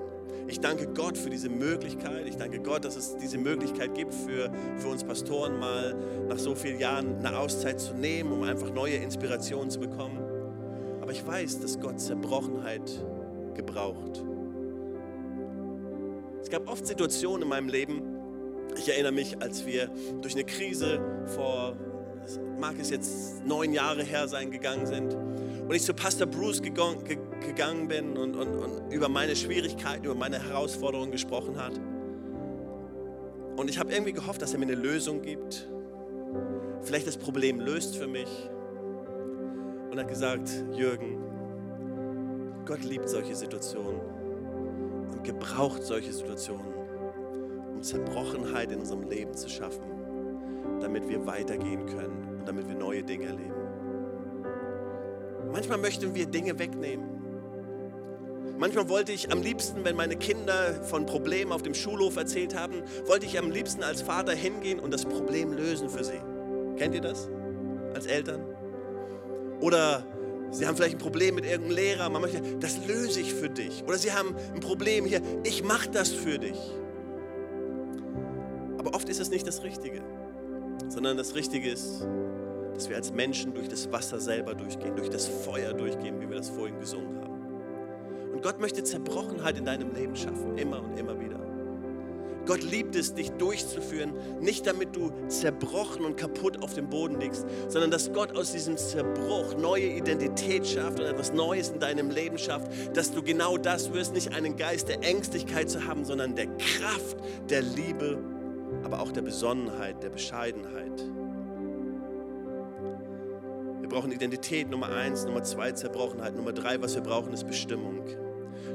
Ich danke Gott für diese Möglichkeit. Ich danke Gott, dass es diese Möglichkeit gibt, für, für uns Pastoren mal nach so vielen Jahren eine Auszeit zu nehmen, um einfach neue Inspirationen zu bekommen. Aber ich weiß, dass Gott Zerbrochenheit gebraucht. Es gab oft Situationen in meinem Leben, ich erinnere mich, als wir durch eine Krise vor, mag es jetzt neun Jahre her sein, gegangen sind und ich zu Pastor Bruce gegangen, bin und, und, und über meine Schwierigkeiten, über meine Herausforderungen gesprochen hat. Und ich habe irgendwie gehofft, dass er mir eine Lösung gibt, vielleicht das Problem löst für mich. Und hat gesagt, Jürgen, Gott liebt solche Situationen und gebraucht solche Situationen, um Zerbrochenheit in unserem Leben zu schaffen, damit wir weitergehen können und damit wir neue Dinge erleben. Manchmal möchten wir Dinge wegnehmen. Manchmal wollte ich am liebsten, wenn meine Kinder von Problemen auf dem Schulhof erzählt haben, wollte ich am liebsten als Vater hingehen und das Problem lösen für sie. Kennt ihr das als Eltern? Oder Sie haben vielleicht ein Problem mit irgendeinem Lehrer, man möchte, das löse ich für dich. Oder Sie haben ein Problem hier, ich mache das für dich. Aber oft ist es nicht das Richtige, sondern das Richtige ist, dass wir als Menschen durch das Wasser selber durchgehen, durch das Feuer durchgehen, wie wir das vorhin gesungen haben. Und Gott möchte Zerbrochenheit in deinem Leben schaffen, immer und immer wieder. Gott liebt es, dich durchzuführen, nicht damit du zerbrochen und kaputt auf dem Boden liegst, sondern dass Gott aus diesem Zerbruch neue Identität schafft und etwas Neues in deinem Leben schafft, dass du genau das wirst, nicht einen Geist der Ängstlichkeit zu haben, sondern der Kraft, der Liebe, aber auch der Besonnenheit, der Bescheidenheit. Wir brauchen Identität, Nummer eins, Nummer zwei, Zerbrochenheit, Nummer drei, was wir brauchen, ist Bestimmung.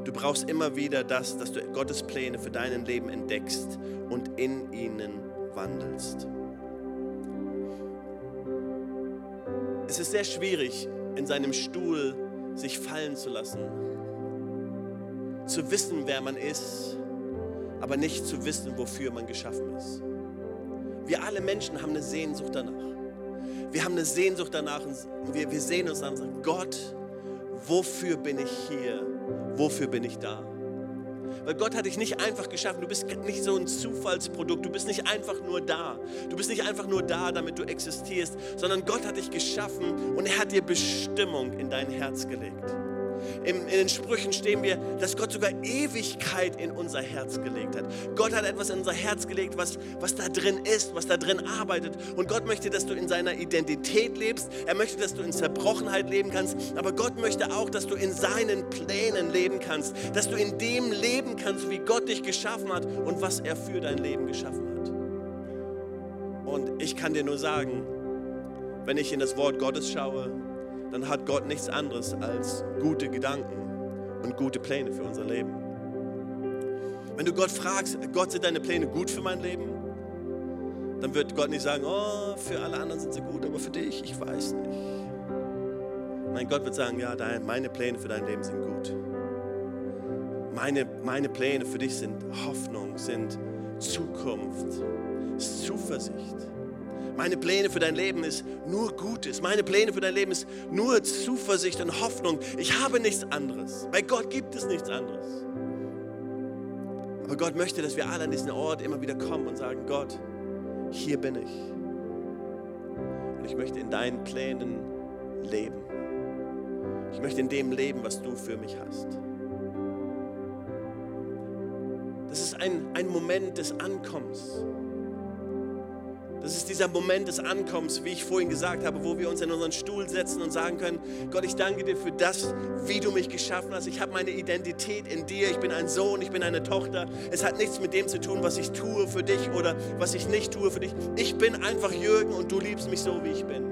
Du brauchst immer wieder das, dass du Gottes Pläne für dein Leben entdeckst und in ihnen wandelst. Es ist sehr schwierig, in seinem Stuhl sich fallen zu lassen, zu wissen, wer man ist, aber nicht zu wissen, wofür man geschaffen ist. Wir alle Menschen haben eine Sehnsucht danach. Wir haben eine Sehnsucht danach und wir, wir sehen uns an und sagen, Gott, wofür bin ich hier? Wofür bin ich da? Weil Gott hat dich nicht einfach geschaffen. Du bist nicht so ein Zufallsprodukt. Du bist nicht einfach nur da. Du bist nicht einfach nur da, damit du existierst, sondern Gott hat dich geschaffen und er hat dir Bestimmung in dein Herz gelegt. In, in den Sprüchen stehen wir, dass Gott sogar Ewigkeit in unser Herz gelegt hat. Gott hat etwas in unser Herz gelegt, was, was da drin ist, was da drin arbeitet. Und Gott möchte, dass du in seiner Identität lebst. Er möchte, dass du in Zerbrochenheit leben kannst. Aber Gott möchte auch, dass du in seinen Plänen leben kannst. Dass du in dem leben kannst, wie Gott dich geschaffen hat und was er für dein Leben geschaffen hat. Und ich kann dir nur sagen, wenn ich in das Wort Gottes schaue, dann hat Gott nichts anderes als gute Gedanken und gute Pläne für unser Leben. Wenn du Gott fragst, Gott, sind deine Pläne gut für mein Leben? Dann wird Gott nicht sagen, oh, für alle anderen sind sie gut, aber für dich, ich weiß nicht. Nein, Gott wird sagen, ja, dein, meine Pläne für dein Leben sind gut. Meine, meine Pläne für dich sind Hoffnung, sind Zukunft, Zuversicht. Meine Pläne für dein Leben ist nur Gutes. Meine Pläne für dein Leben ist nur Zuversicht und Hoffnung. Ich habe nichts anderes. Bei Gott gibt es nichts anderes. Aber Gott möchte, dass wir alle an diesen Ort immer wieder kommen und sagen, Gott, hier bin ich. Und ich möchte in deinen Plänen leben. Ich möchte in dem leben, was du für mich hast. Das ist ein, ein Moment des Ankommens. Das ist dieser Moment des Ankommens, wie ich vorhin gesagt habe, wo wir uns in unseren Stuhl setzen und sagen können, Gott, ich danke dir für das, wie du mich geschaffen hast. Ich habe meine Identität in dir. Ich bin ein Sohn, ich bin eine Tochter. Es hat nichts mit dem zu tun, was ich tue für dich oder was ich nicht tue für dich. Ich bin einfach Jürgen und du liebst mich so, wie ich bin.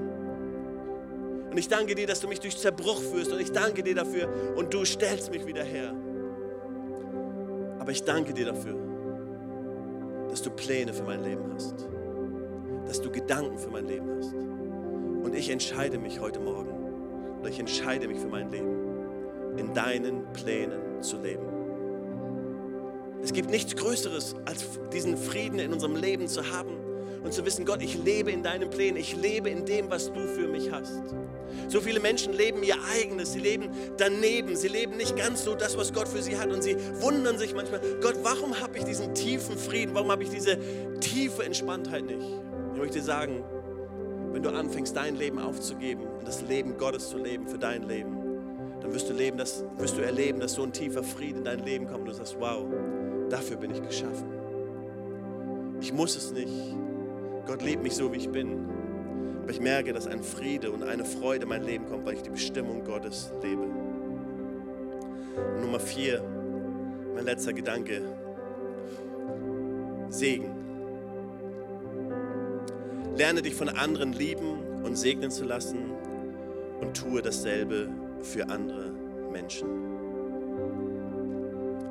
Und ich danke dir, dass du mich durch Zerbruch führst und ich danke dir dafür und du stellst mich wieder her. Aber ich danke dir dafür, dass du Pläne für mein Leben hast dass du Gedanken für mein Leben hast. Und ich entscheide mich heute Morgen, oder ich entscheide mich für mein Leben, in deinen Plänen zu leben. Es gibt nichts Größeres, als diesen Frieden in unserem Leben zu haben und zu wissen, Gott, ich lebe in deinen Plänen, ich lebe in dem, was du für mich hast. So viele Menschen leben ihr eigenes, sie leben daneben, sie leben nicht ganz so das, was Gott für sie hat und sie wundern sich manchmal, Gott, warum habe ich diesen tiefen Frieden, warum habe ich diese tiefe Entspanntheit nicht? Ich möchte sagen, wenn du anfängst, dein Leben aufzugeben und das Leben Gottes zu leben für dein Leben, dann wirst du, leben, dass, wirst du erleben, dass so ein tiefer Frieden in dein Leben kommt und du sagst, wow, dafür bin ich geschaffen. Ich muss es nicht. Gott liebt mich so, wie ich bin. Aber ich merke, dass ein Friede und eine Freude in mein Leben kommt, weil ich die Bestimmung Gottes lebe. Nummer vier, mein letzter Gedanke. Segen. Lerne dich von anderen lieben und segnen zu lassen und tue dasselbe für andere Menschen.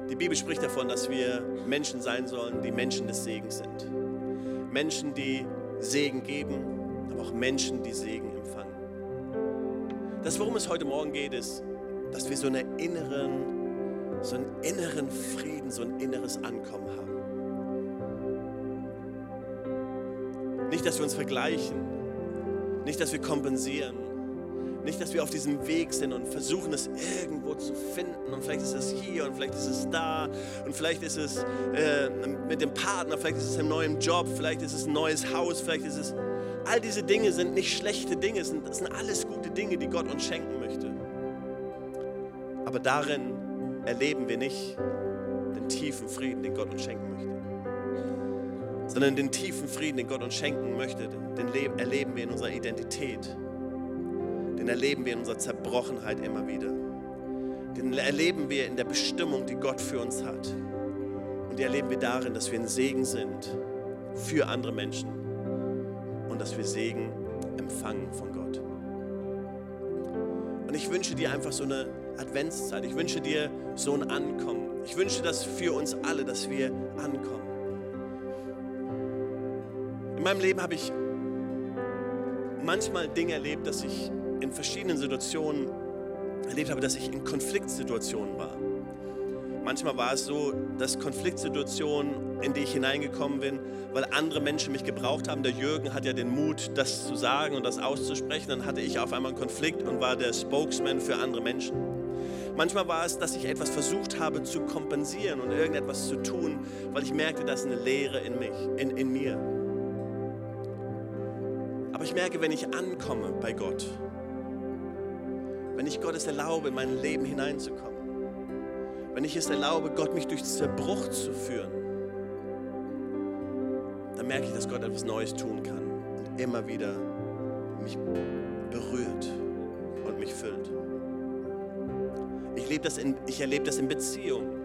Die Bibel spricht davon, dass wir Menschen sein sollen, die Menschen des Segens sind. Menschen, die Segen geben, aber auch Menschen, die Segen empfangen. Das, worum es heute Morgen geht, ist, dass wir so, eine inneren, so einen inneren Frieden, so ein inneres Ankommen haben. Nicht, dass wir uns vergleichen. Nicht, dass wir kompensieren. Nicht, dass wir auf diesem Weg sind und versuchen, es irgendwo zu finden. Und vielleicht ist es hier und vielleicht ist es da. Und vielleicht ist es äh, mit dem Partner, vielleicht ist es im neuen Job, vielleicht ist es ein neues Haus, vielleicht ist es. All diese Dinge sind nicht schlechte Dinge, sind, das sind alles gute Dinge, die Gott uns schenken möchte. Aber darin erleben wir nicht den tiefen Frieden, den Gott uns schenken möchte sondern den tiefen Frieden, den Gott uns schenken möchte, den erleben wir in unserer Identität. Den erleben wir in unserer Zerbrochenheit immer wieder. Den erleben wir in der Bestimmung, die Gott für uns hat. Und die erleben wir darin, dass wir ein Segen sind für andere Menschen und dass wir Segen empfangen von Gott. Und ich wünsche dir einfach so eine Adventszeit. Ich wünsche dir so ein Ankommen. Ich wünsche das für uns alle, dass wir ankommen. In meinem Leben habe ich manchmal Dinge erlebt, dass ich in verschiedenen Situationen erlebt habe, dass ich in Konfliktsituationen war. Manchmal war es so, dass Konfliktsituationen, in die ich hineingekommen bin, weil andere Menschen mich gebraucht haben. Der Jürgen hat ja den Mut, das zu sagen und das auszusprechen. Dann hatte ich auf einmal einen Konflikt und war der Spokesman für andere Menschen. Manchmal war es, dass ich etwas versucht habe zu kompensieren und irgendetwas zu tun, weil ich merkte, da ist eine Leere in, mich, in, in mir. Aber ich merke, wenn ich ankomme bei Gott, wenn ich Gott es erlaube, in mein Leben hineinzukommen, wenn ich es erlaube, Gott mich durch Zerbruch zu führen, dann merke ich, dass Gott etwas Neues tun kann und immer wieder mich berührt und mich füllt. Ich, lebe das in, ich erlebe das in Beziehungen.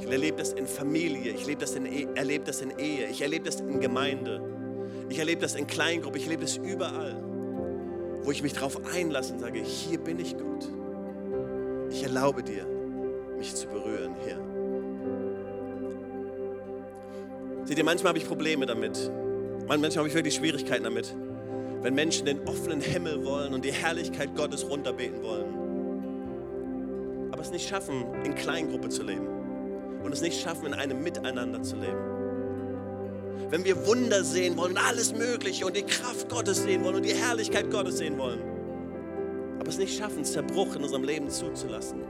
Ich erlebe das in Familie. Ich erlebe das in, e, erlebe das in Ehe. Ich erlebe das in Gemeinde. Ich erlebe das in Kleingruppe. Ich erlebe das überall, wo ich mich darauf einlasse und sage, hier bin ich Gott. Ich erlaube dir, mich zu berühren hier. Seht ihr, manchmal habe ich Probleme damit. Manchmal habe ich wirklich Schwierigkeiten damit, wenn Menschen den offenen Himmel wollen und die Herrlichkeit Gottes runterbeten wollen aber es nicht schaffen, in Kleingruppe zu leben und es nicht schaffen, in einem Miteinander zu leben. Wenn wir Wunder sehen wollen und alles Mögliche und die Kraft Gottes sehen wollen und die Herrlichkeit Gottes sehen wollen, aber es nicht schaffen, Zerbruch in unserem Leben zuzulassen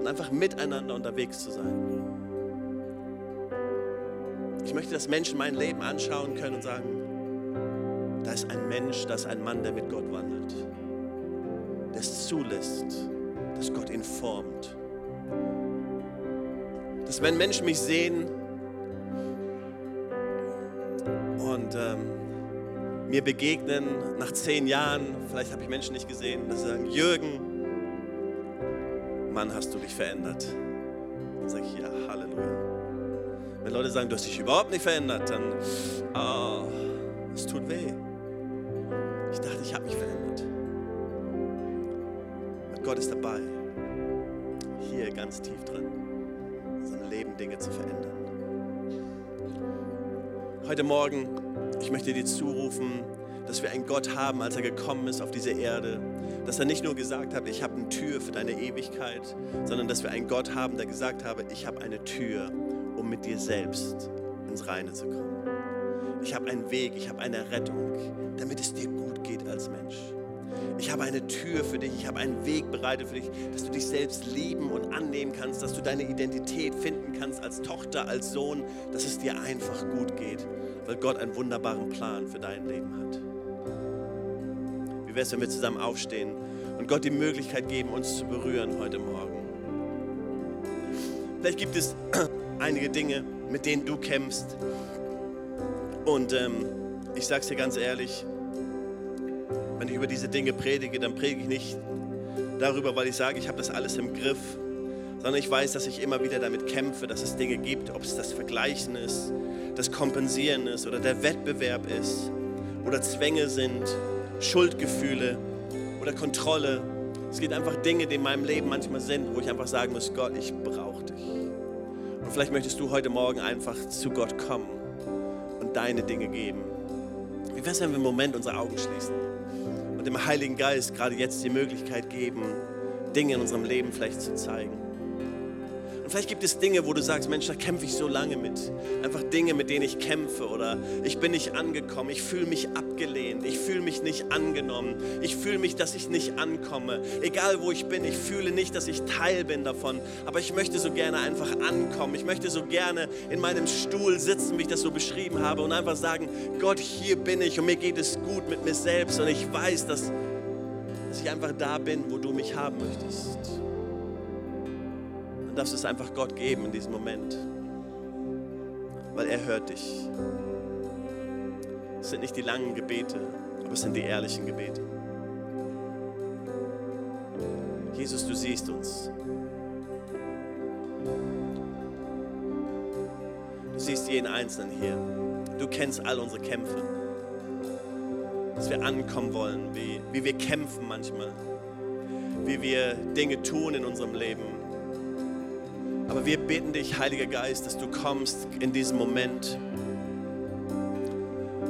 und einfach miteinander unterwegs zu sein. Ich möchte, dass Menschen mein Leben anschauen können und sagen, da ist ein Mensch, da ist ein Mann, der mit Gott wandelt, der es zulässt, dass Gott ihn formt. Dass wenn Menschen mich sehen mir begegnen nach zehn Jahren, vielleicht habe ich Menschen nicht gesehen, dass sie sagen, Jürgen, Mann, hast du dich verändert. Dann sage ich, ja, Halleluja. Wenn Leute sagen, du hast dich überhaupt nicht verändert, dann, oh, es tut weh. Ich dachte, ich habe mich verändert. Gott ist dabei, hier ganz tief drin, in unserem Leben Dinge zu verändern. Heute Morgen, ich möchte dir zurufen, dass wir einen Gott haben, als er gekommen ist auf diese Erde, dass er nicht nur gesagt hat, ich habe eine Tür für deine Ewigkeit, sondern dass wir einen Gott haben, der gesagt hat, ich habe eine Tür, um mit dir selbst ins Reine zu kommen. Ich habe einen Weg, ich habe eine Rettung, damit es dir gut geht als Mensch. Ich habe eine Tür für dich, ich habe einen Weg bereitet für dich, dass du dich selbst lieben und annehmen kannst, dass du deine Identität finden kannst als Tochter, als Sohn, dass es dir einfach gut geht, weil Gott einen wunderbaren Plan für dein Leben hat. Wie wäre es, wenn wir zusammen aufstehen und Gott die Möglichkeit geben, uns zu berühren heute Morgen? Vielleicht gibt es einige Dinge, mit denen du kämpfst. Und ähm, ich sage es dir ganz ehrlich, wenn ich über diese Dinge predige, dann predige ich nicht darüber, weil ich sage, ich habe das alles im Griff, sondern ich weiß, dass ich immer wieder damit kämpfe, dass es Dinge gibt, ob es das Vergleichen ist, das Kompensieren ist oder der Wettbewerb ist oder Zwänge sind, Schuldgefühle oder Kontrolle. Es gibt einfach Dinge, die in meinem Leben manchmal sind, wo ich einfach sagen muss, Gott, ich brauche dich. Und vielleicht möchtest du heute Morgen einfach zu Gott kommen und deine Dinge geben. Wie wäre es, wenn wir im Moment unsere Augen schließen? Und dem Heiligen Geist gerade jetzt die Möglichkeit geben, Dinge in unserem Leben vielleicht zu zeigen. Vielleicht gibt es Dinge, wo du sagst, Mensch, da kämpfe ich so lange mit. Einfach Dinge, mit denen ich kämpfe oder ich bin nicht angekommen, ich fühle mich abgelehnt, ich fühle mich nicht angenommen, ich fühle mich, dass ich nicht ankomme. Egal wo ich bin, ich fühle nicht, dass ich Teil bin davon, aber ich möchte so gerne einfach ankommen. Ich möchte so gerne in meinem Stuhl sitzen, wie ich das so beschrieben habe und einfach sagen, Gott, hier bin ich und mir geht es gut mit mir selbst und ich weiß, dass, dass ich einfach da bin, wo du mich haben möchtest dann darfst du es einfach Gott geben in diesem Moment, weil er hört dich. Es sind nicht die langen Gebete, aber es sind die ehrlichen Gebete. Jesus, du siehst uns. Du siehst jeden Einzelnen hier. Du kennst all unsere Kämpfe. Dass wir ankommen wollen, wie, wie wir kämpfen manchmal. Wie wir Dinge tun in unserem Leben aber wir bitten dich, Heiliger Geist, dass du kommst in diesem Moment.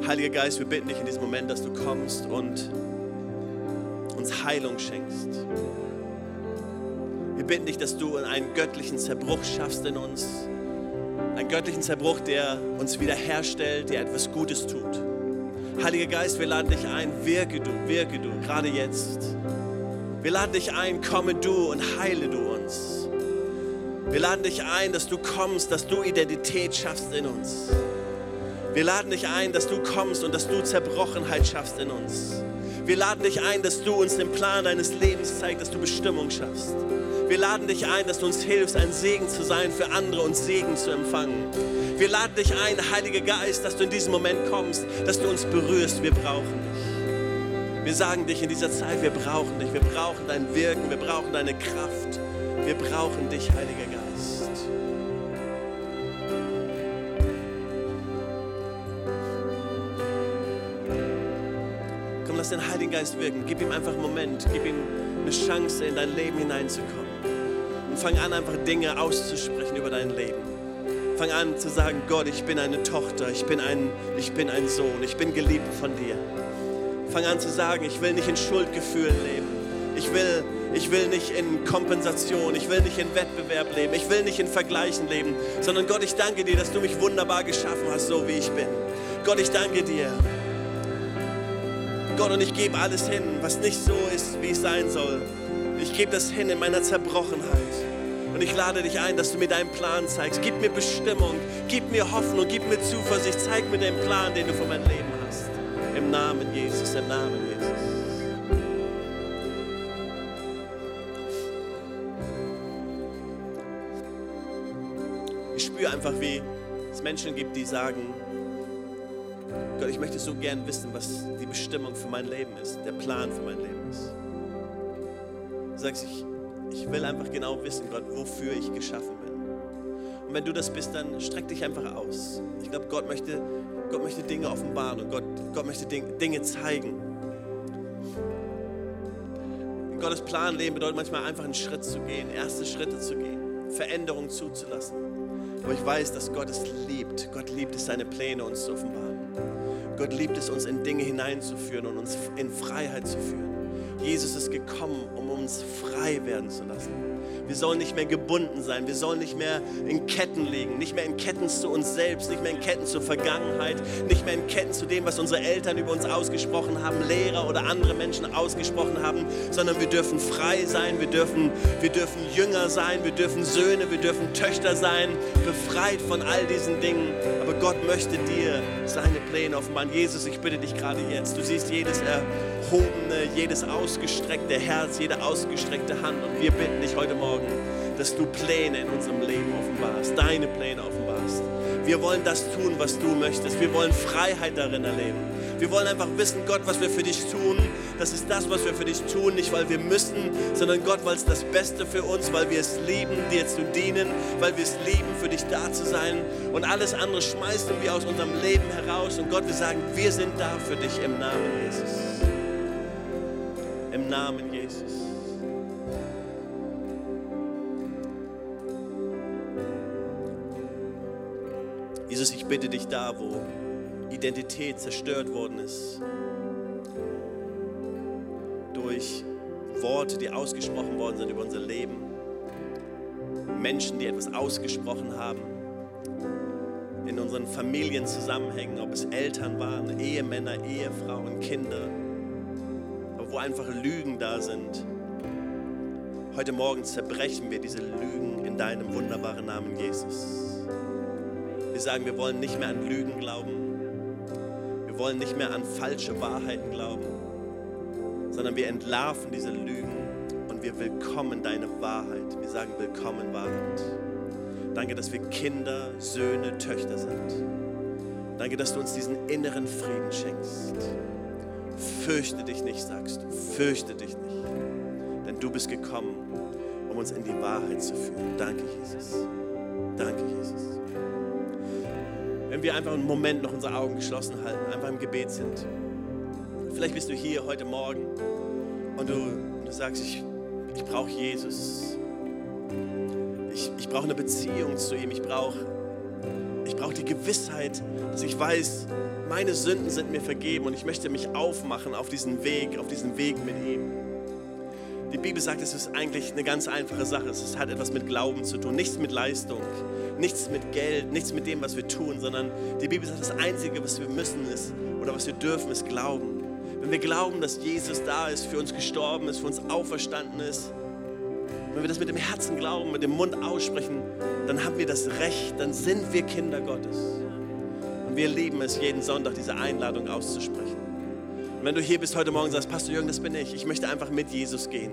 Heiliger Geist, wir bitten dich in diesem Moment, dass du kommst und uns Heilung schenkst. Wir bitten dich, dass du einen göttlichen Zerbruch schaffst in uns. Einen göttlichen Zerbruch, der uns wiederherstellt, der etwas Gutes tut. Heiliger Geist, wir laden dich ein, wirke du, wirke du, gerade jetzt. Wir laden dich ein, komme du und heile du. Wir laden dich ein, dass du kommst, dass du Identität schaffst in uns. Wir laden dich ein, dass du kommst und dass du Zerbrochenheit schaffst in uns. Wir laden dich ein, dass du uns den Plan deines Lebens zeigst, dass du Bestimmung schaffst. Wir laden dich ein, dass du uns hilfst, ein Segen zu sein für andere und Segen zu empfangen. Wir laden dich ein, Heiliger Geist, dass du in diesem Moment kommst, dass du uns berührst. Wir brauchen dich. Wir sagen dich in dieser Zeit, wir brauchen dich. Wir brauchen dein Wirken, wir brauchen deine Kraft. Wir brauchen dich, Heiliger Geist. Den Heiligen Geist wirken. Gib ihm einfach einen Moment. Gib ihm eine Chance, in dein Leben hineinzukommen. Und fang an, einfach Dinge auszusprechen über dein Leben. Fang an zu sagen, Gott, ich bin eine Tochter, ich bin ein, ich bin ein Sohn, ich bin geliebt von dir. Fang an zu sagen, ich will nicht in Schuldgefühlen leben. Ich will, ich will nicht in Kompensation, ich will nicht in Wettbewerb leben, ich will nicht in Vergleichen leben, sondern Gott, ich danke dir, dass du mich wunderbar geschaffen hast, so wie ich bin. Gott, ich danke dir. Gott, und ich gebe alles hin, was nicht so ist, wie es sein soll. Ich gebe das hin in meiner Zerbrochenheit. Und ich lade dich ein, dass du mir deinen Plan zeigst. Gib mir Bestimmung, gib mir Hoffnung, gib mir Zuversicht. Zeig mir den Plan, den du für mein Leben hast. Im Namen Jesus, im Namen Jesus. Ich spüre einfach, wie es Menschen gibt, die sagen, Gott, ich möchte so gern wissen, was Bestimmung für mein Leben ist, der Plan für mein Leben ist. Du sagst, ich, ich will einfach genau wissen, Gott, wofür ich geschaffen bin. Und wenn du das bist, dann streck dich einfach aus. Ich glaube, Gott möchte, Gott möchte Dinge offenbaren und Gott, Gott möchte Dinge zeigen. In Gottes Plan leben bedeutet manchmal einfach einen Schritt zu gehen, erste Schritte zu gehen, Veränderung zuzulassen. Aber ich weiß, dass Gott es liebt. Gott liebt es, seine Pläne uns zu offenbaren. Gott liebt es, uns in Dinge hineinzuführen und uns in Freiheit zu führen. Jesus ist gekommen, um uns frei werden zu lassen. Wir sollen nicht mehr gebunden sein. Wir sollen nicht mehr in Ketten liegen. Nicht mehr in Ketten zu uns selbst, nicht mehr in Ketten zur Vergangenheit, nicht mehr in Ketten zu dem, was unsere Eltern über uns ausgesprochen haben, Lehrer oder andere Menschen ausgesprochen haben, sondern wir dürfen frei sein. Wir dürfen, wir dürfen Jünger sein. Wir dürfen Söhne, wir dürfen Töchter sein, befreit von all diesen Dingen. Aber Gott möchte dir seine Pläne offenbaren. Jesus, ich bitte dich gerade jetzt. Du siehst jedes erhobene, jedes ausgestreckte Herz, jede ausgestreckte Hand. Und wir bitten dich heute Morgen, dass du Pläne in unserem Leben offenbarst, deine Pläne offenbarst. Wir wollen das tun, was du möchtest. Wir wollen Freiheit darin erleben. Wir wollen einfach wissen, Gott, was wir für dich tun. Das ist das, was wir für dich tun, nicht weil wir müssen, sondern Gott, weil es das Beste für uns, weil wir es lieben, dir zu dienen, weil wir es lieben, für dich da zu sein. Und alles andere schmeißen wir aus unserem Leben heraus. Und Gott, wir sagen, wir sind da für dich im Namen Jesus. Im Namen Jesus. Jesus, ich bitte dich da, wo Identität zerstört worden ist, durch Worte, die ausgesprochen worden sind über unser Leben, Menschen, die etwas ausgesprochen haben, in unseren Familienzusammenhängen, ob es Eltern waren, Ehemänner, Ehefrauen, Kinder, aber wo einfach Lügen da sind. Heute Morgen zerbrechen wir diese Lügen in deinem wunderbaren Namen Jesus. Sagen, wir wollen nicht mehr an Lügen glauben. Wir wollen nicht mehr an falsche Wahrheiten glauben, sondern wir entlarven diese Lügen und wir willkommen deine Wahrheit. Wir sagen willkommen Wahrheit. Danke, dass wir Kinder, Söhne, Töchter sind. Danke, dass du uns diesen inneren Frieden schenkst. Fürchte dich nicht, sagst du. Fürchte dich nicht. Denn du bist gekommen, um uns in die Wahrheit zu führen. Danke, Jesus. Danke, Jesus. Wenn wir einfach einen Moment noch unsere Augen geschlossen halten, einfach im Gebet sind. Vielleicht bist du hier heute Morgen und du, du sagst, ich, ich brauche Jesus. Ich, ich brauche eine Beziehung zu ihm. Ich brauche ich brauch die Gewissheit, dass ich weiß, meine Sünden sind mir vergeben und ich möchte mich aufmachen auf diesen Weg, auf diesen Weg mit ihm. Die Bibel sagt, es ist eigentlich eine ganz einfache Sache. Es hat etwas mit Glauben zu tun, nichts mit Leistung, nichts mit Geld, nichts mit dem, was wir tun, sondern die Bibel sagt, das Einzige, was wir müssen ist oder was wir dürfen, ist glauben. Wenn wir glauben, dass Jesus da ist, für uns gestorben ist, für uns auferstanden ist, wenn wir das mit dem Herzen glauben, mit dem Mund aussprechen, dann haben wir das Recht, dann sind wir Kinder Gottes. Und wir lieben es, jeden Sonntag diese Einladung auszusprechen. Und wenn du hier bist heute Morgen und sagst, Pastor Jürgen, das bin ich. Ich möchte einfach mit Jesus gehen.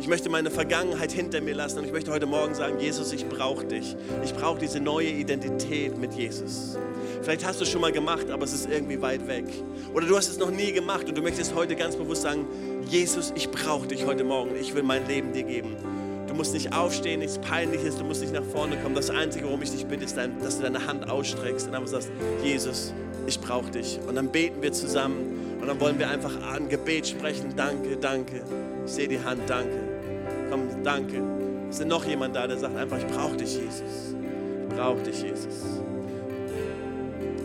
Ich möchte meine Vergangenheit hinter mir lassen und ich möchte heute Morgen sagen, Jesus, ich brauche dich. Ich brauche diese neue Identität mit Jesus. Vielleicht hast du es schon mal gemacht, aber es ist irgendwie weit weg. Oder du hast es noch nie gemacht und du möchtest heute ganz bewusst sagen, Jesus, ich brauche dich heute Morgen. Ich will mein Leben dir geben. Du musst nicht aufstehen, nichts Peinliches, du musst nicht nach vorne kommen. Das Einzige, worum ich dich bitte, ist, dass du deine Hand ausstreckst und einfach sagst, Jesus, ich brauche dich. Und dann beten wir zusammen und dann wollen wir einfach ein Gebet sprechen. Danke, danke. Ich sehe die Hand, danke. Komm, danke. Ist denn noch jemand da, der sagt einfach, ich brauche dich, Jesus. Ich brauche dich, Jesus.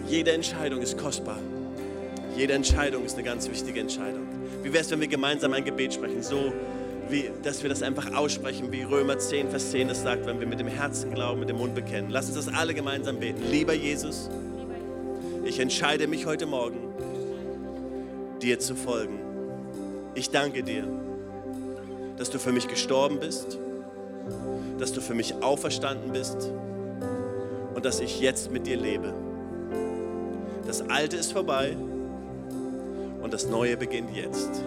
Jede Entscheidung ist kostbar. Jede Entscheidung ist eine ganz wichtige Entscheidung. Wie wäre es, wenn wir gemeinsam ein Gebet sprechen, so wie, dass wir das einfach aussprechen, wie Römer 10, Vers 10 das sagt, wenn wir mit dem Herzen glauben, mit dem Mund bekennen. Lass uns das alle gemeinsam beten. Lieber Jesus, ich entscheide mich heute Morgen, dir zu folgen. Ich danke dir, dass du für mich gestorben bist, dass du für mich auferstanden bist und dass ich jetzt mit dir lebe. Das Alte ist vorbei und das Neue beginnt jetzt.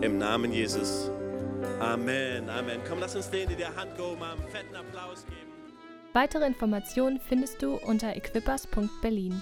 Im Namen Jesus. Amen, Amen. Komm, lass uns denen, die der Hand gehoben haben, einen fetten Applaus geben. Weitere Informationen findest du unter equippers.berlin.